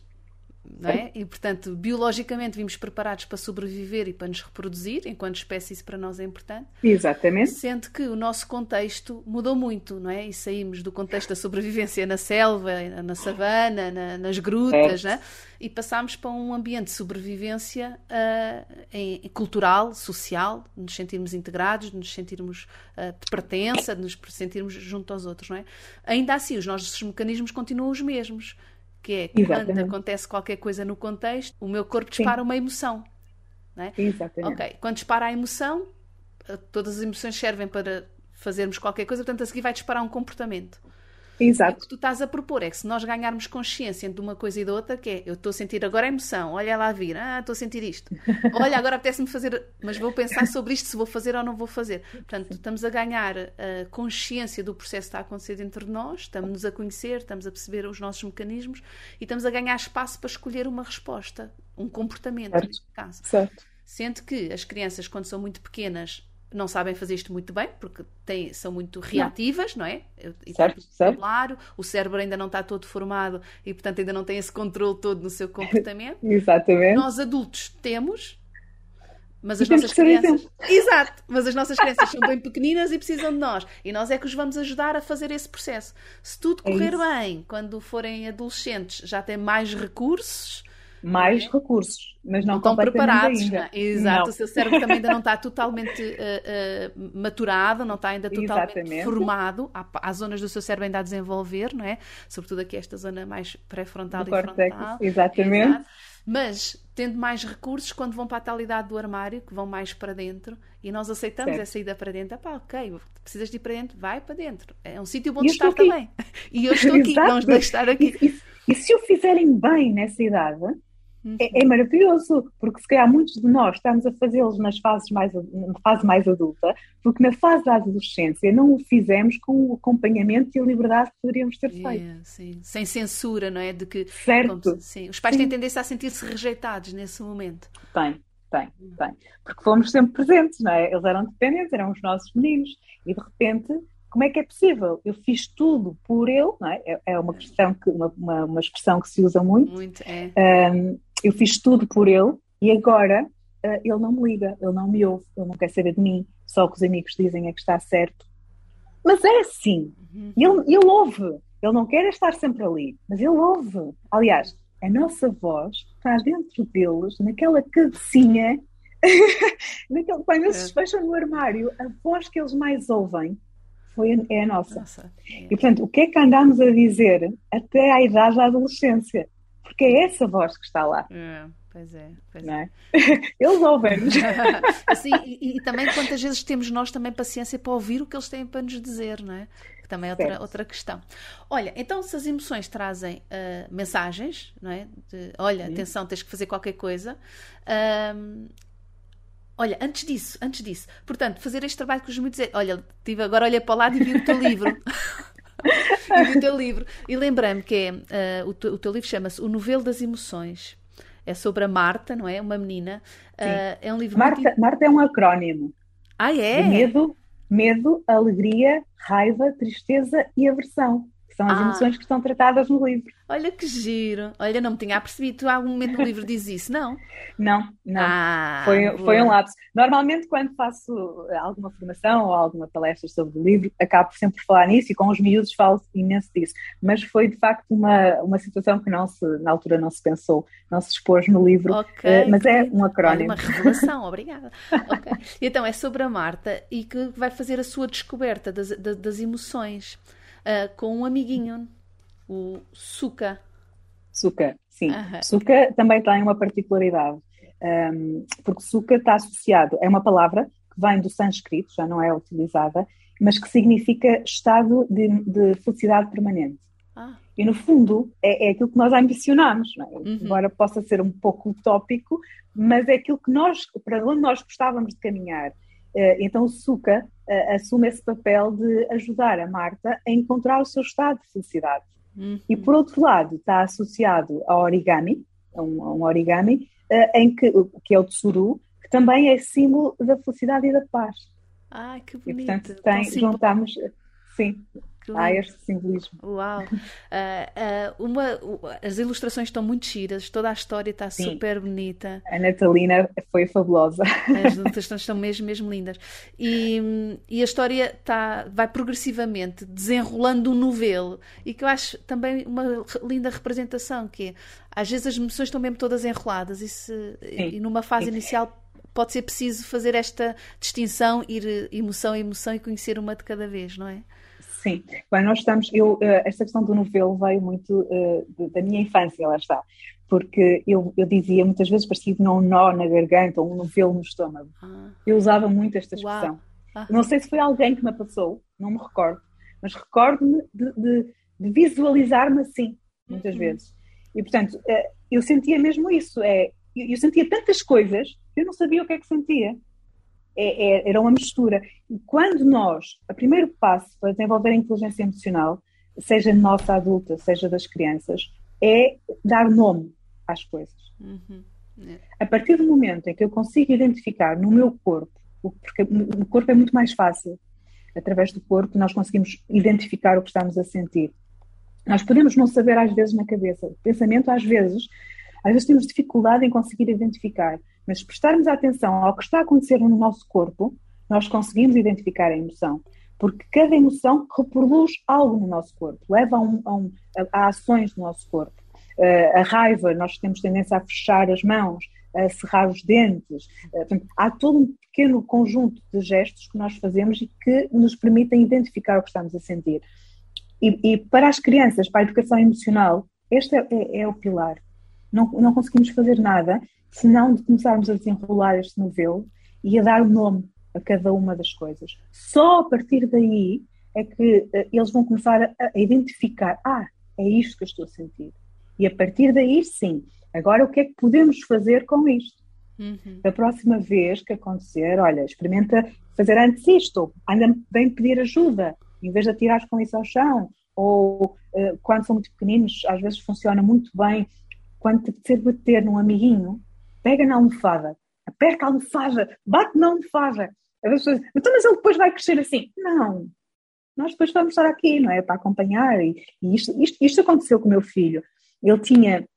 não é? E, portanto, biologicamente vimos preparados para sobreviver e para nos reproduzir, enquanto espécie isso para nós é importante. Exatamente. Sendo que o nosso contexto mudou muito, não é? E saímos do contexto da sobrevivência na selva, na savana, na, nas grutas, é. e passámos para um ambiente de sobrevivência uh, em, cultural, social, de nos sentirmos integrados, de nos sentirmos uh, de pertença, de nos sentirmos junto aos outros, não é? Ainda assim, os nossos mecanismos continuam os mesmos que é Exatamente. quando acontece qualquer coisa no contexto, o meu corpo dispara Sim. uma emoção. Não é? Exatamente. Ok, quando dispara a emoção, eh, todas as emoções servem para fazermos qualquer coisa, portanto a seguir vai disparar um comportamento. Exato. o que tu estás a propor é que se nós ganharmos consciência de uma coisa e da outra, que é eu estou a sentir agora a emoção, olha lá a vir, ah, estou a sentir isto. Olha, agora apetece-me fazer, mas vou pensar sobre isto se vou fazer ou não vou fazer. Portanto, estamos a ganhar a consciência do processo que está a acontecer dentro de nós, estamos-nos a conhecer, estamos a perceber os nossos mecanismos e estamos a ganhar espaço para escolher uma resposta, um comportamento, certo. neste caso. Certo. Sendo que as crianças, quando são muito pequenas, não sabem fazer isto muito bem, porque têm, são muito reativas, não, não é? E, certo, certo. Claro, o cérebro ainda não está todo formado e, portanto, ainda não tem esse controle todo no seu comportamento. Exatamente. Nós adultos temos, mas as nossas crianças. Exato, mas as nossas crianças são bem pequeninas e precisam de nós. E nós é que os vamos ajudar a fazer esse processo. Se tudo é correr é bem, quando forem adolescentes, já têm mais recursos mais recursos, mas não, não estão preparados. Ainda. Exato, não. o seu cérebro também ainda não está totalmente uh, uh, maturado, não está ainda totalmente Exatamente. formado. Há, há, zonas do seu cérebro ainda a desenvolver, não é? Sobretudo aqui esta zona mais pré-frontal e frontal. Exatamente. Exato. Mas tendo mais recursos quando vão para a tal idade do armário, que vão mais para dentro, e nós aceitamos certo. essa ida para dentro. Pá, ok, precisas de ir para dentro, vai para dentro. É um sítio bom de estar também. E eu estou aqui, vamos deixar aqui. E, e, e se o fizerem bem nessa idade, Uhum. É, é, maravilhoso, porque se calhar muitos de nós estamos a fazê-los nas fases mais, na fase mais adulta, porque na fase da adolescência não o fizemos com o acompanhamento e a liberdade que poderíamos ter feito. Yeah, sim. Sem censura, não é? De que, certo. Como, sim. Os pais sim. têm tendência a sentir-se rejeitados nesse momento. Tem, tem, tem. Porque fomos sempre presentes, não é? Eles eram dependentes, eram os nossos meninos, e de repente como é que é possível? Eu fiz tudo por ele, não é? É, é uma questão que uma, uma, uma, expressão que se usa muito. Muito, é. Um, eu fiz tudo por ele e agora uh, ele não me liga, ele não me ouve, ele não quer saber de mim, só o que os amigos dizem é que está certo. Mas é assim, uhum. ele, ele ouve, ele não quer estar sempre ali, mas ele ouve. Aliás, a nossa voz está dentro deles, naquela cabecinha, naquele, quando eles se fecham no armário, a voz que eles mais ouvem foi a, é a nossa. nossa. E portanto, o que é que andamos a dizer até à idade da adolescência? Porque é essa voz que está lá. É, pois é, pois é. é. Eles ouvem-nos. assim, e, e, também quantas vezes temos nós também paciência para ouvir o que eles têm para nos dizer, não é? Que também é outra, outra questão. Olha, então se as emoções trazem uh, mensagens, não é? De, olha, Sim. atenção, tens que fazer qualquer coisa. Uh, Olha, antes disso, antes disso, portanto, fazer este trabalho que os dizer, olha, tive, agora olhei para o lado e vi o teu livro. e do teu livro. E lembrei-me que é, uh, o, teu, o, teu, livro chama-se O Novelo das Emoções. É sobre a Marta, não é? Uma menina. Uh, é um livro Marta, muito... Marta é um acrónimo. Ah, é? De medo, medo, alegria, raiva, tristeza e aversão que são as ah. emoções que estão tratadas no livro. Olha que giro. Olha, não me tinha apercebido. Tu, algum momento no livro diz isso, não? Não, não. Ah, foi, foi um lapso. Normalmente, quando faço alguma formação ou alguma palestra sobre o livro, acabo sempre por falar nisso e com os miúdos falo imenso disso. Mas foi, de facto, uma, uma situação que não se, na altura não se pensou, não se expôs no livro. Okay, uh, mas é um acrónimo. Olha, uma revelação, obrigada. okay. Então, é sobre a Marta e que vai fazer a sua descoberta das, das, das emoções uh, com um amiguinho, o Suka. Suka, sim. Uhum. Suka também tem uma particularidade, um, porque Suka está associado, é uma palavra que vem do sânscrito, já não é utilizada, mas que significa estado de, de felicidade permanente. Ah. E no fundo é, é, aquilo que nós ambicionamos, é? uhum. embora possa ser um pouco utópico, mas é aquilo que nós, para onde nós gostávamos de caminhar. Uh, então o Suka uh, assume esse papel de ajudar a Marta a encontrar o seu estado de felicidade. Uhum. E por outro lado, está associado ao origami, a um, a um origami, uh, em que, que é o tsuru, que também é símbolo da felicidade e da paz. Ah, que bonito. E, portanto, tem, juntamos, sim, Há este simbolismo. Uau! Uh, uh, uma, uh, as ilustrações estão muito giras, toda a história está Sim. super bonita. A Natalina foi fabulosa. As ilustrações estão mesmo, mesmo lindas. E, e a história está, vai progressivamente desenrolando um novelo e que eu acho também uma linda representação, que é, às vezes as emoções estão mesmo todas enroladas e, se, e numa fase Sim. inicial pode ser preciso fazer esta distinção, ir emoção a emoção e conhecer uma de cada vez, não é? Sim, bem, nós estamos, eu, eh, esta questão do novelo veio muito uh, da minha infância, lá está, porque eu, eu dizia muitas vezes parecia um nó na garganta ou um novelo no estômago. Ah. Eu usava muito esta expressão. Ah. Não sei se foi alguém que me passou, não me recordo, mas recordo-me de, de, de visualizar-me assim, muitas uhum. vezes. E portanto, uh, eu sentia mesmo isso, é, eu, eu sentia tantas coisas que eu não sabia o que é que sentia é, é, era uma mistura. E quando nós, o primeiro passo para desenvolver a inteligência emocional, seja nossa adulta, seja das crianças, é dar nome às coisas. Uhum. É. A partir do momento em que eu consigo identificar no meu corpo, porque o corpo é muito mais fácil, através do corpo nós conseguimos identificar o que estamos a sentir. Nós podemos não saber às vezes na cabeça, o pensamento às vezes, às vezes temos dificuldade em conseguir identificar, mas se prestarmos atenção ao que está a acontecer no nosso corpo, nós conseguimos identificar a emoção. Porque cada emoção reproduz algo no nosso corpo, leva a, um, a, um, a ações no nosso corpo. Uh, a raiva, nós temos tendência a fechar as mãos, a cerrar os dentes. Uh, portanto, há todo um pequeno conjunto de gestos que nós fazemos e que nos permitem identificar o que estamos a sentir. E, e para as crianças, para a educação emocional, este é, é, é o pilar. Não, não conseguimos fazer nada se não de começarmos a desenrolar este novelo e a dar o nome a cada uma das coisas. Só a partir daí é que uh, eles vão começar a, identificar: ah, é isto que eu estou a sentir. E a partir daí, sim, agora o que é que podemos fazer com isto? Uhum. Da próxima vez que acontecer, olha, experimenta fazer antes isto, anda bem pedir ajuda, em vez de atirar com isso ao chão, ou uh, quando são muito pequeninos, às vezes funciona muito bem quando te apetecer bater num amiguinho, pega na almofada, aperta a almofada, bate na almofada. As pessoas então, mas ele depois vai crescer assim. Não. Nós depois vamos estar aqui, não é? Para acompanhar. E, e isto, isto, isto, aconteceu com o meu filho. Ele tinha,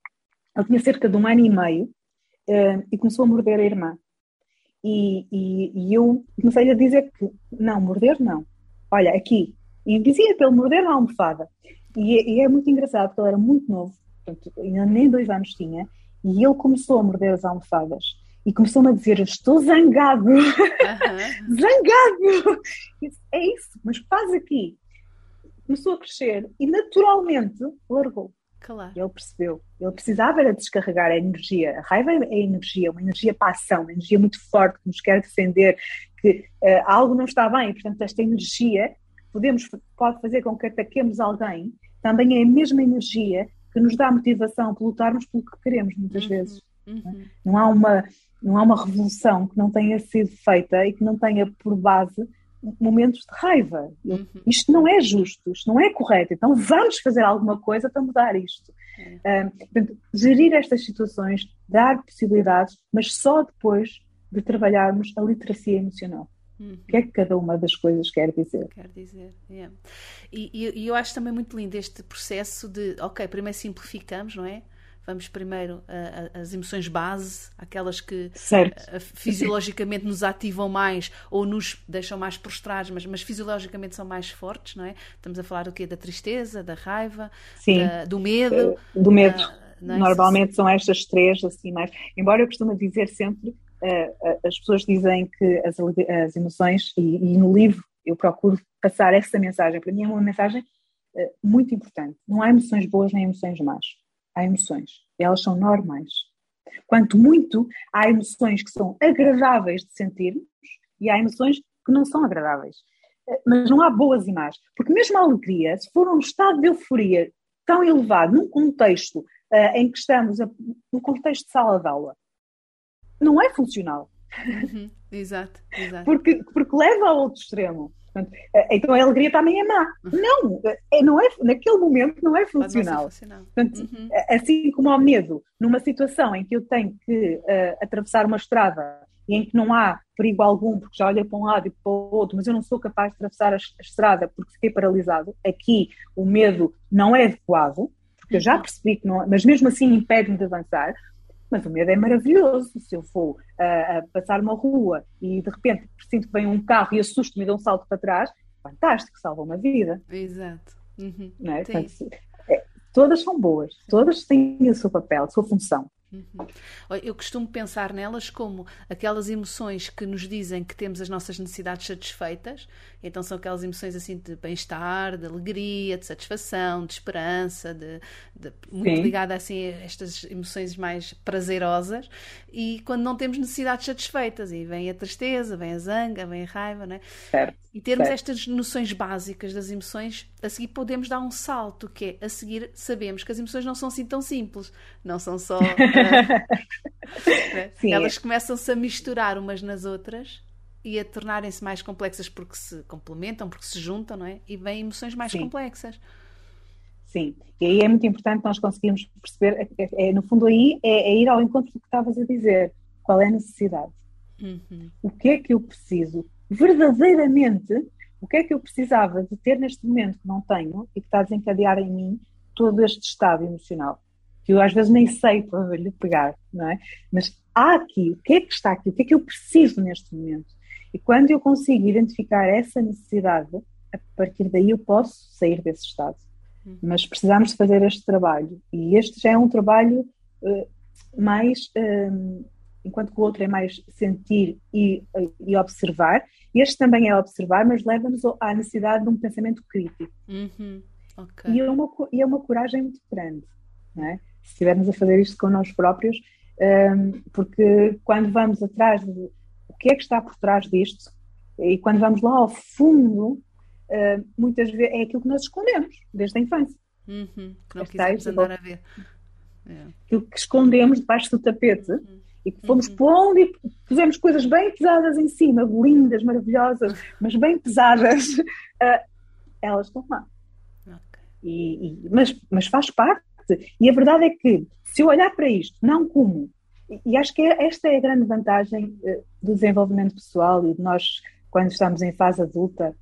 ele tinha cerca de um ano e meio uh, e começou a morder a irmã. E, e, e, eu comecei a dizer que não, morder não. Olha, aqui. E dizia para ele morder na almofada. E, e é muito engraçado, porque ele era muito novo, portanto, ainda nem dois anos tinha, e ele começou a morder as almofadas e começou-me a dizer: Estou zangado, uhum. zangado. É isso, mas faz aqui. Começou a crescer e naturalmente largou. Claro. Ele percebeu. Ele precisava era descarregar a energia. A raiva é energia, uma energia para a ação, uma energia muito forte que nos quer defender, que uh, algo não está bem. Portanto, esta energia podemos, pode fazer com que ataquemos alguém. Também é a mesma energia que nos dá motivação para lutarmos pelo que queremos, muitas uhum, vezes. Uhum. Não, há uma, não há uma revolução que não tenha sido feita e que não tenha por base momentos de raiva. Uhum. Isto não é justo, isto não é correto, então vamos fazer alguma coisa para mudar isto. É. Um, portanto, gerir estas situações, dar possibilidades, mas só depois de trabalharmos a literacia emocional. Uhum. O que é que cada uma das coisas quer dizer? Quer dizer, yeah. e, e, e, eu acho também muito lindo este processo de, ok, primeiro simplificamos, não é? Vamos primeiro as emoções base, aquelas que certo. fisiologicamente nos ativam mais ou nos deixam mais prostrados, mas, mas fisiologicamente são mais fortes, não é? Estamos a falar do quê? Da tristeza, da raiva, da, do medo. Do medo. Da, é? Normalmente são estas três, assim, mais. Embora eu costume dizer sempre as pessoas dizem que as, as emoções, e, e, no livro eu procuro passar essa mensagem, para mim é uma mensagem eh, muito importante. Não há emoções boas nem emoções más. Há emoções. Elas são normais. Quanto muito, há emoções que são agradáveis de sentirmos e há emoções que não são agradáveis. Eh, mas não há boas e más. Porque mesmo a alegria, se for um estado de euforia tão elevado, num contexto uh, em que estamos, a, num contexto de sala de aula, não é funcional. Uhum, exato, exato. Porque, porque leva ao outro extremo. então a alegria também é má. Não, é, não é, naquele momento não é funcional. funcional. Portanto, uhum. Assim como ao medo, numa situação em que eu tenho que uh, atravessar uma estrada e em que não há perigo algum, porque já olhei para um lado e para o outro, mas eu não sou capaz de atravessar a, estrada porque fiquei paralisado, aqui o medo não é adequado, porque eu já uhum. percebi que não, mas mesmo assim impede-me de avançar. Mas o medo é maravilhoso. Se eu for uh, a passar uma rua e de repente sinto que vem um carro e assusto-me e dou um salto para trás, fantástico, salva uma vida. Exato. Uhum. Não é? Portanto, é, todas são boas, todas têm o seu papel, a sua função. Uhum. Eu costumo pensar nelas como aquelas emoções que nos dizem que temos as nossas necessidades satisfeitas, então são aquelas emoções assim de bem-estar, de alegria, de satisfação, de esperança, de, de muito ligada assim a estas emoções mais prazerosas, e quando não temos necessidades satisfeitas, e vem a tristeza, vem a zanga, vem a raiva, né? Certo. E termos certo. estas noções básicas das emoções, a seguir podemos dar um salto, que é a seguir sabemos que as emoções não são assim tão simples, não são só. né? Elas começam-se a misturar umas nas outras e a tornarem-se mais complexas porque se complementam, porque se juntam, não é? E vêm emoções mais Sim. complexas. Sim, e aí é muito importante nós conseguirmos perceber, é, é, no fundo aí é, é, ir ao encontro do que estavas a dizer, qual é a necessidade, uhum. o que é que eu preciso, verdadeiramente, o que é que eu precisava de ter neste momento que não tenho e que está a desencadear em mim todo este estado emocional, que eu às vezes nem sei para lhe pegar, não é? Mas há aqui, o que é que está aqui, o que é que eu preciso neste momento? E quando eu consigo identificar essa necessidade, a partir daí eu posso sair desse estado. Uhum. Mas precisamos de fazer este trabalho. E este já é um trabalho uh, mais. Uh, enquanto que o outro é mais sentir e, e, observar, este também é observar, mas leva-nos à necessidade de um pensamento crítico. Uhum. Okay. E, é uma, e é uma coragem muito grande, não é? Se estivermos a fazer isto com nós próprios, ehm, porque quando vamos atrás de o que é que está por trás disto? E quando vamos lá ao fundo, uh, muitas vezes é aquilo que nós escondemos desde a infância. Uhum, que não quisemos andar a ver. É. Aquilo que escondemos debaixo do tapete uhum. e que fomos uhum. pondo e pusemos coisas bem pesadas em cima, lindas, maravilhosas, mas bem pesadas, uh, elas estão lá. Okay. E, e, mas, mas faz parte. E a verdade é que, se eu olhar para isto, não como e acho que é, esta é a grande vantagem eh, do desenvolvimento pessoal e de nós, quando estamos em fase adulta,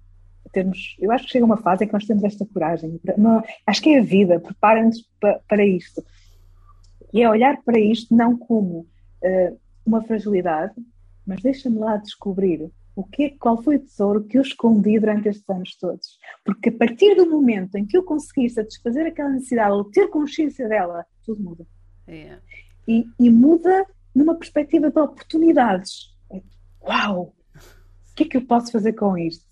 termos. Eu acho que chega uma fase em que nós temos esta coragem. Não, acho que é a vida, prepara-nos para, para isto. E é olhar para isto não como uh, uma fragilidade, mas deixa-me lá descobrir o que, qual foi o tesouro que eu escondi durante estes anos todos. Porque a partir do momento em que eu conseguir satisfazer aquela necessidade ou ter consciência dela, tudo muda. É e, e muda numa perspectiva de oportunidades. É, uau! O que é que eu posso fazer com isto?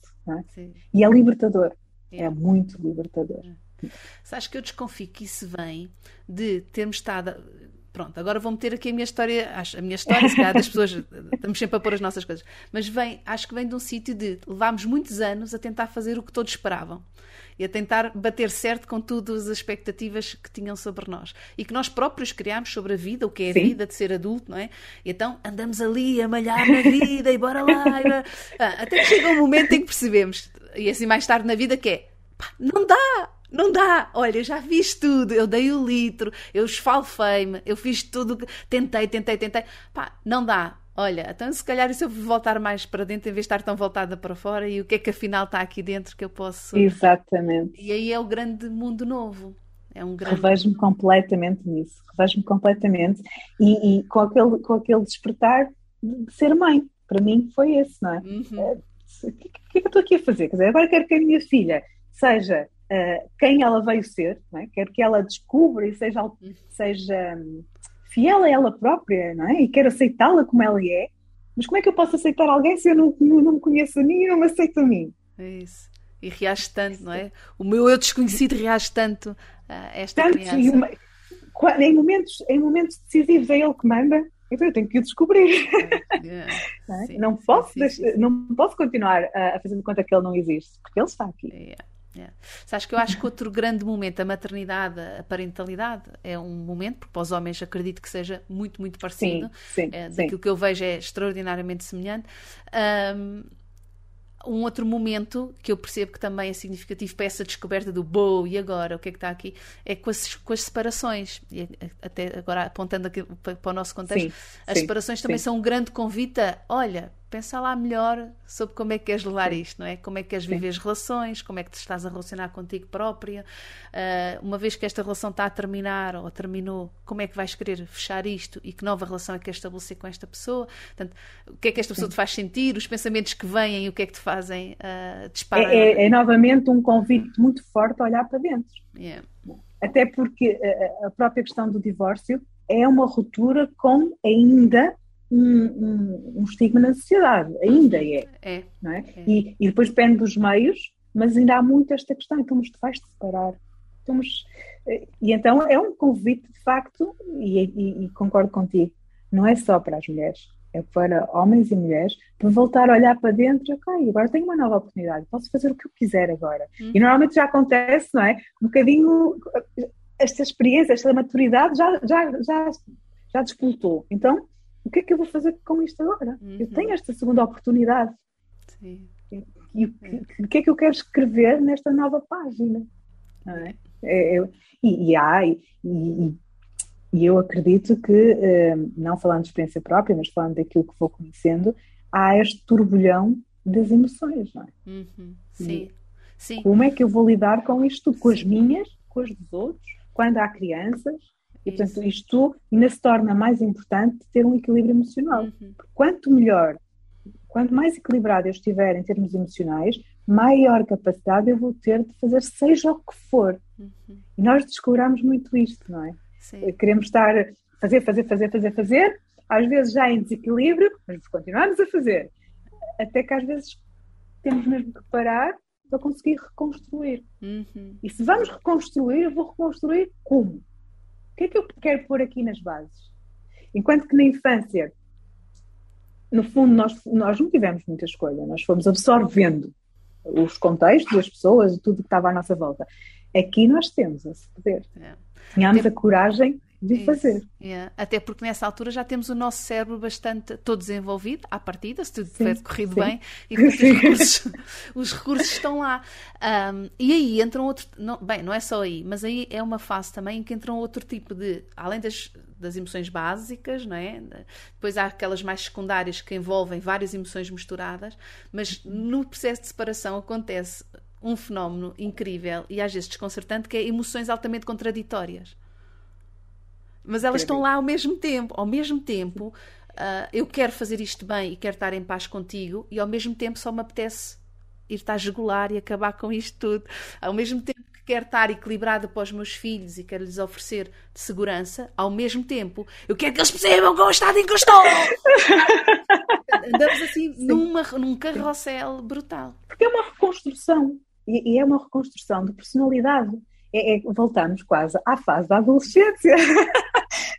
É? E é libertador. É, é muito libertador. É. Sabes que eu desconfio que isso vem de termos estado pronto, agora vou meter aqui a minha história, a minha história, se calhar das pessoas, estamos sempre a pôr as nossas coisas, mas vem, acho que vem de um sítio de levámos muitos anos a tentar fazer o que todos esperavam e a tentar bater certo com todas as expectativas que tinham sobre nós e que nós próprios criámos sobre a vida, o que é a Sim. vida de ser adulto, não é? E então andamos ali a malhar na vida e bora lá. E bora... Ah, até que chega um momento em que percebemos, e assim mais tarde na vida, que é pá, não dá, não dá. Olha, eu já fiz tudo. Eu dei o litro, eu esfalfei-me, eu fiz tudo. Tentei, tentei, tentei. Pá, não dá. Olha, então se calhar se eu voltar mais para dentro em vez de estar tão voltada para fora e o que é que afinal está aqui dentro que eu posso. Exatamente. E aí é o grande mundo novo. É um grande... Revejo-me completamente nisso, revejo-me completamente e, e, com, aquele, com aquele despertar de ser mãe. Para mim foi esse, não é? Uhum. Eh, o que, que, é que eu estou aqui a fazer? Quer dizer, agora quero que a minha filha seja uh, quem ela veio ser, não é? quero que ela descubra e seja, seja um, fiel a ela própria, não é? E quero aceitá-la como ela é. Mas como é que eu posso aceitar alguém se eu não, não, não me conheço a mim e não me aceito a mim? É isso. E reage tanto, não é? O meu eu desconhecido reage tanto a esta tanto, criança. Uma, em, momentos, em momentos decisivos é ele que manda, então eu tenho que o descobrir. É, não, é? sim, não, posso, sim, sim, não posso continuar a, a fazer de conta que ele não existe, porque ele está aqui. É. Yeah. Sabes que eu acho que outro grande momento, a maternidade, a parentalidade, é um momento, porque para os homens acredito que seja muito, muito parecido. Sim, sim, é, daquilo sim. que eu vejo é extraordinariamente semelhante. Um, um outro momento que eu percebo que também é significativo para essa descoberta do boa e agora, o que é que está aqui, é com as, com as separações. E até agora apontando aqui para, para o nosso contexto, sim, as separações também são um grande convite a, olha, pensa lá melhor sobre como é que queres levar isto, não é? Como é que queres viver as relações, como é que te estás a relacionar contigo própria. Uh, uma vez que esta relação está a terminar ou terminou, como é que vais querer fechar isto e que nova relação é que queres estabelecer com esta pessoa? Portanto, o que é que esta pessoa te faz sentir, os pensamentos que vêm e o que é que te fazem uh, disparar? É, é, é, novamente um convite muito forte a olhar para dentro. Yeah. Até porque a própria questão do divórcio é uma ruptura com ainda um, um, um, estigma na sociedade, ainda é. é, não é? é. E, e, depois depende dos meios, mas ainda há muito esta questão, então mas tu vais te separar. Então, mas, e então é um convite de facto, e, e, e, concordo contigo, não é só para as mulheres, é para homens e mulheres, para voltar a olhar para dentro, ok, agora tenho uma nova oportunidade, posso fazer o que eu quiser agora. Hum. E normalmente já acontece, não é? Um bocadinho esta experiência, esta maturidade já, já, já, já disputou. Então, o que é que eu vou fazer com isto agora? Uhum. Eu tenho esta segunda oportunidade. Sim. E, e o, que, que é que eu quero escrever nesta nova página? É? É, eu, e, e, há, e, e, eu acredito que, eh, não falando de experiência própria, mas falando daquilo que vou conhecendo, há este turbulhão das emoções, não é? Uhum. Sim. Sim. Como é que eu vou lidar com isto, com as minhas, com as dos outros, quando há crianças, e, portanto, isto ainda se torna mais importante ter um equilíbrio emocional. Uhum. Quanto melhor, quanto mais equilibrado eu estiver em termos emocionais, maior capacidade eu vou ter de fazer seja o que for. Uhum. E nós descobramos muito isto, não é? Sim. Queremos estar a fazer, fazer, fazer, fazer, fazer, às vezes já em desequilíbrio, mas continuamos a fazer. Até que às vezes temos mesmo que parar para conseguir reconstruir. Uhum. E se vamos reconstruir, eu vvou reconstruir como? O que é que eu quero pôr aqui nas bases? Enquanto que na infância, no fundo, nós, nós não tivemos muita escolha, nós fomos absorvendo os contextos, as pessoas, tudo que estava à nossa volta. Aqui nós temos esse poder. É. Tínhamos a coragem de Isso. fazer. Yeah. Até porque nessa altura já temos o nosso cérebro bastante todo desenvolvido, à partida, se tudo tiver corrido sim. bem, e os recursos, os recursos, estão lá. Um, e aí entram outro. Não, bem, não é só aí, mas aí é uma fase também em que entram outro tipo de. Além das, das emoções básicas, não é? Depois há aquelas mais secundárias que envolvem várias emoções misturadas, mas no processo de separação acontece um fenómeno incrível e às vezes desconcertante que é emoções altamente contraditórias mas elas estão lá ao mesmo tempo. Ao mesmo tempo, uh, eu quero fazer isto bem e quero estar em paz contigo, e ao mesmo tempo só me apetece ir estar a jugular e acabar com isto tudo. Ao mesmo tempo que quero estar equilibrada para os meus filhos e quero lhes oferecer segurança, ao mesmo tempo eu quero que eles percebam qual estado em que eu estou. Andamos assim numa, num carrossel brutal. Porque é uma reconstrução. E, e é uma reconstrução de personalidade. É, é, voltamos quase à fase da adolescência.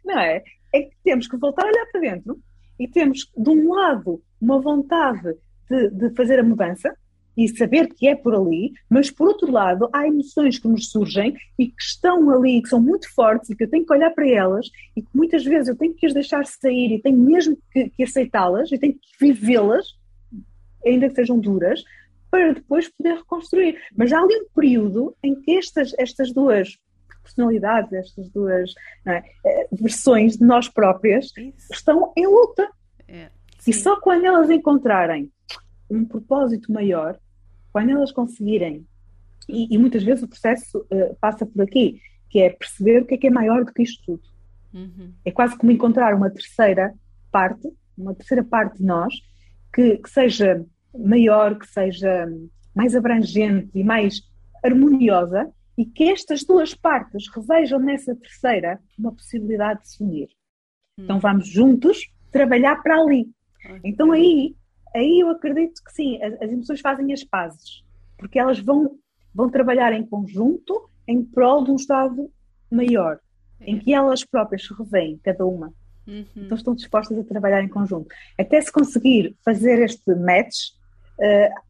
não é? É que temos que voltar a olhar para dentro e temos, de um lado, uma vontade de, de fazer a mudança e saber que é por ali, mas por outro lado, há emoções que nos surgem e que estão ali, que são muito fortes e que eu tenho que olhar para elas e que muitas vezes eu tenho que as deixar sair e tenho mesmo que, que aceitá-las e tenho que vivê-las, ainda que sejam duras, para depois poder reconstruir. Mas há ali um período em que estas, estas duas personalidades, estas duas é, eh, versões de nós próprias Isso. estão em luta. É, e só quando elas encontrarem um propósito maior, quando elas conseguirem, e, e muitas vezes o processo uh, passa por aqui, que é perceber o que é que é maior do que isto tudo. Uhum. É quase como encontrar uma terceira parte, uma terceira parte de nós, que, que seja maior, que seja mais abrangente e mais harmoniosa e que estas duas partes revejam nessa terceira uma possibilidade de se unir. Hum. Então vamos juntos trabalhar para ali. Okay. Então aí, aí eu acredito que sim, as, as, emoções fazem as pazes, porque elas vão, vão trabalhar em conjunto em prol de um estado maior, é. em que elas próprias se revêem, cada uma. Uhum. Então estão dispostas a trabalhar em conjunto. Até se conseguir fazer este match, uh,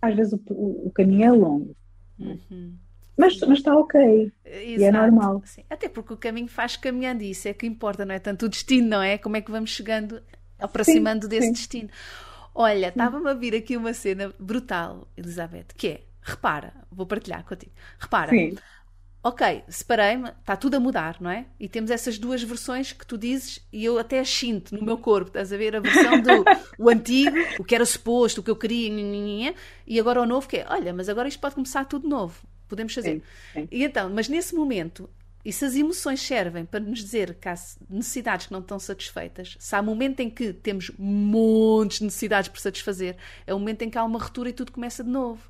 às vezes o, o, o, caminho é longo. Uhum. Mas, mas está ok. Exato. E é normal. Sim. Até porque o caminho faz caminhando, e isso é que importa, não é? Tanto o destino, não é? Como é que vamos chegando, aproximando sim, desse sim. destino. Olha, estava-me a vir aqui uma cena brutal, Elizabeth, que é, repara, vou partilhar contigo. Repara, Sim. ok, separei-me, está tudo a mudar, não é? E temos essas duas versões que tu dizes e eu até sinto no meu corpo, estás a ver? A versão do o antigo, o que era suposto, o que eu queria, e agora o novo que é, olha, mas agora isto pode começar tudo novo. Podemos fazer. Sim, sim. E então, mas nesse momento, e se as emoções servem para nos dizer que há necessidades que não estão satisfeitas, se há momento em que temos montes de necessidades por satisfazer, é o momento em que há uma ruptura e tudo começa de novo.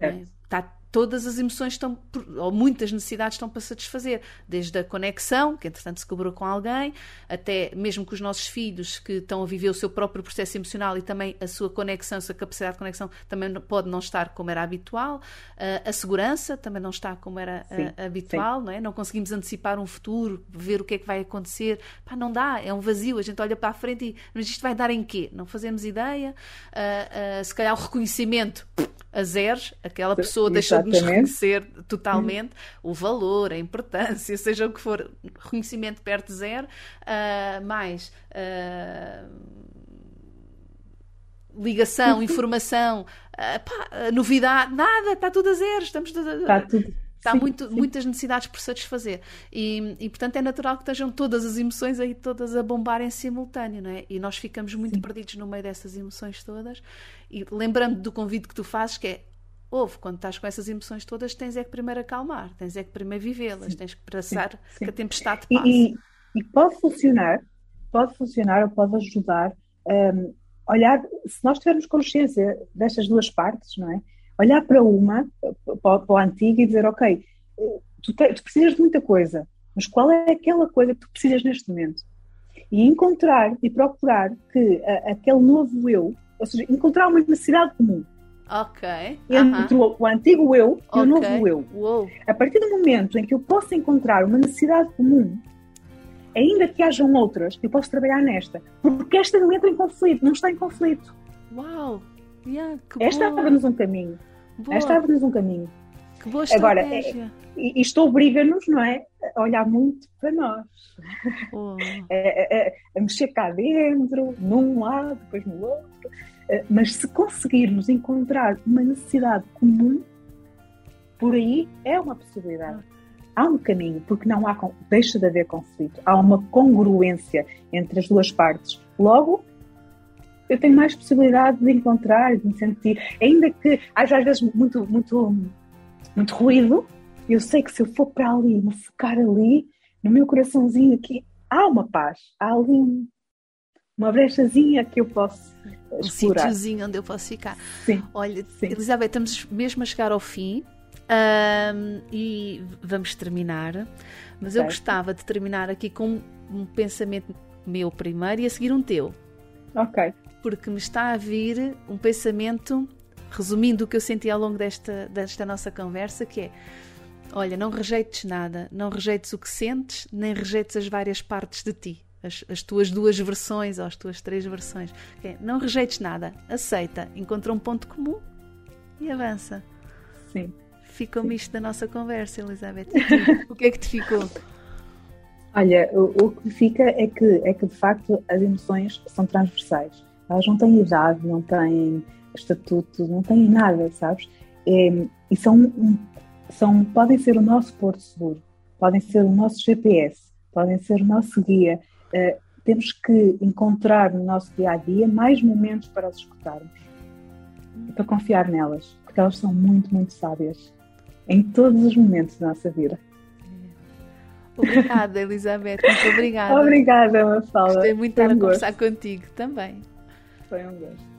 É? Está todas as emoções estão, ou muitas necessidades estão para satisfazer, desde a conexão, que entretanto se cobrou com alguém, até mesmo com os nossos filhos que estão a viver o seu próprio processo emocional e também a sua conexão, a sua capacidade de conexão também pode não estar como era habitual, uh, a segurança também não está como era uh, sim, habitual, sim. não é? Não conseguimos antecipar um futuro, ver o que é que vai acontecer, Pá, não dá, é um vazio, a gente olha para a frente e mas isto vai dar em quê? Não fazemos ideia, uh, se calhar o reconhecimento a zeros, aquela pessoa deixou de nos reconhecer totalmente o valor, a importância, seja o que for, reconhecimento perto de zero, uh, mais uh, ligação, informação, uh, pá, novidade, nada, está tudo a zero, estamos tudo, está tudo Está sim, muito, sim. muitas necessidades por satisfazer. E, e, portanto, é natural que estejam todas as emoções aí todas a bombar em simultâneo, não é? E nós ficamos muito sim. perdidos no meio dessas emoções todas. E lembrando do convite que tu fazes, que é Houve, quando estás com essas emoções todas, tens é que primeiro acalmar, tens é que primeiro vivê-las, tens que passar que a tempestade passe. E, e, e, pode funcionar, pode funcionar ou pode ajudar um, olhar, se nós tivermos consciência destas duas partes, não é? Olhar para uma, para, para a antiga e dizer, ok, tu, te, tu precisas de muita coisa, mas qual é aquela coisa que tu precisas neste momento? E encontrar e procurar que a, aquele novo eu, ou seja, encontrar uma necessidade comum. Ok. Entre uh -huh. o, o, antigo eu e okay. o novo eu. Uou. A partir do momento em que eu posso encontrar uma necessidade comum, ainda que hajam outras, eu posso trabalhar nesta. Porque esta não entra em conflito, não está em conflito. Uau! Yeah, Esta abre-nos um caminho. Boa. Esta abre-nos um caminho. Que boa Agora, é, isto obriga-nos, não é? A olhar muito para nós. Oh. É, a mexer cá dentro, num lado, depois no outro. Eh, mas se conseguirmos encontrar uma necessidade comum, por aí é uma possibilidade. Há um caminho, porque não há, deixa de haver conflito. Há uma congruência entre as duas partes. Logo, eu tenho mais possibilidade de encontrar, de me sentir, ainda que haja às vezes muito, muito, muito ruído, eu sei que se eu for para ali, me focar ali, no meu coraçãozinho aqui, há uma paz, há ali um, uma brechazinha que eu posso um sítiozinho onde eu posso ficar. Sim. Olha, Sim. Elizabeth, estamos mesmo a chegar ao fim um, e vamos terminar, mas certo. eu gostava de terminar aqui com um pensamento meu primeiro e a seguir um teu. Ok porque me está a vir um pensamento, resumindo o que eu senti ao longo desta, desta nossa conversa, que é olha, não rejeites nada, não rejeites o que sentes, nem rejeites as várias partes de ti. As, as, tuas duas versões ou as tuas três versões. Okay? Não rejeites nada, aceita, encontra um ponto comum e avança. Sim. Ficou-me isto da nossa conversa, Elizabeth. o que é que te ficou? Olha, o, o que fica é que, é que de facto as emoções são transversais. Elas não têm idade, não têm estatuto, não têm nada, sabes? E, e são, são, podem ser o nosso porto seguro, podem ser o nosso GPS, podem ser o nosso guia. Uh, temos que encontrar no nosso dia a dia mais momentos para as escutarmos, para confiar nelas, porque elas são muito, muito sábias em todos os momentos da nossa vida. Obrigada, Elizabeth. Muito obrigada. Obrigada, Mafalda. Gostei muito de estar a conversar contigo também. Foi um gosto.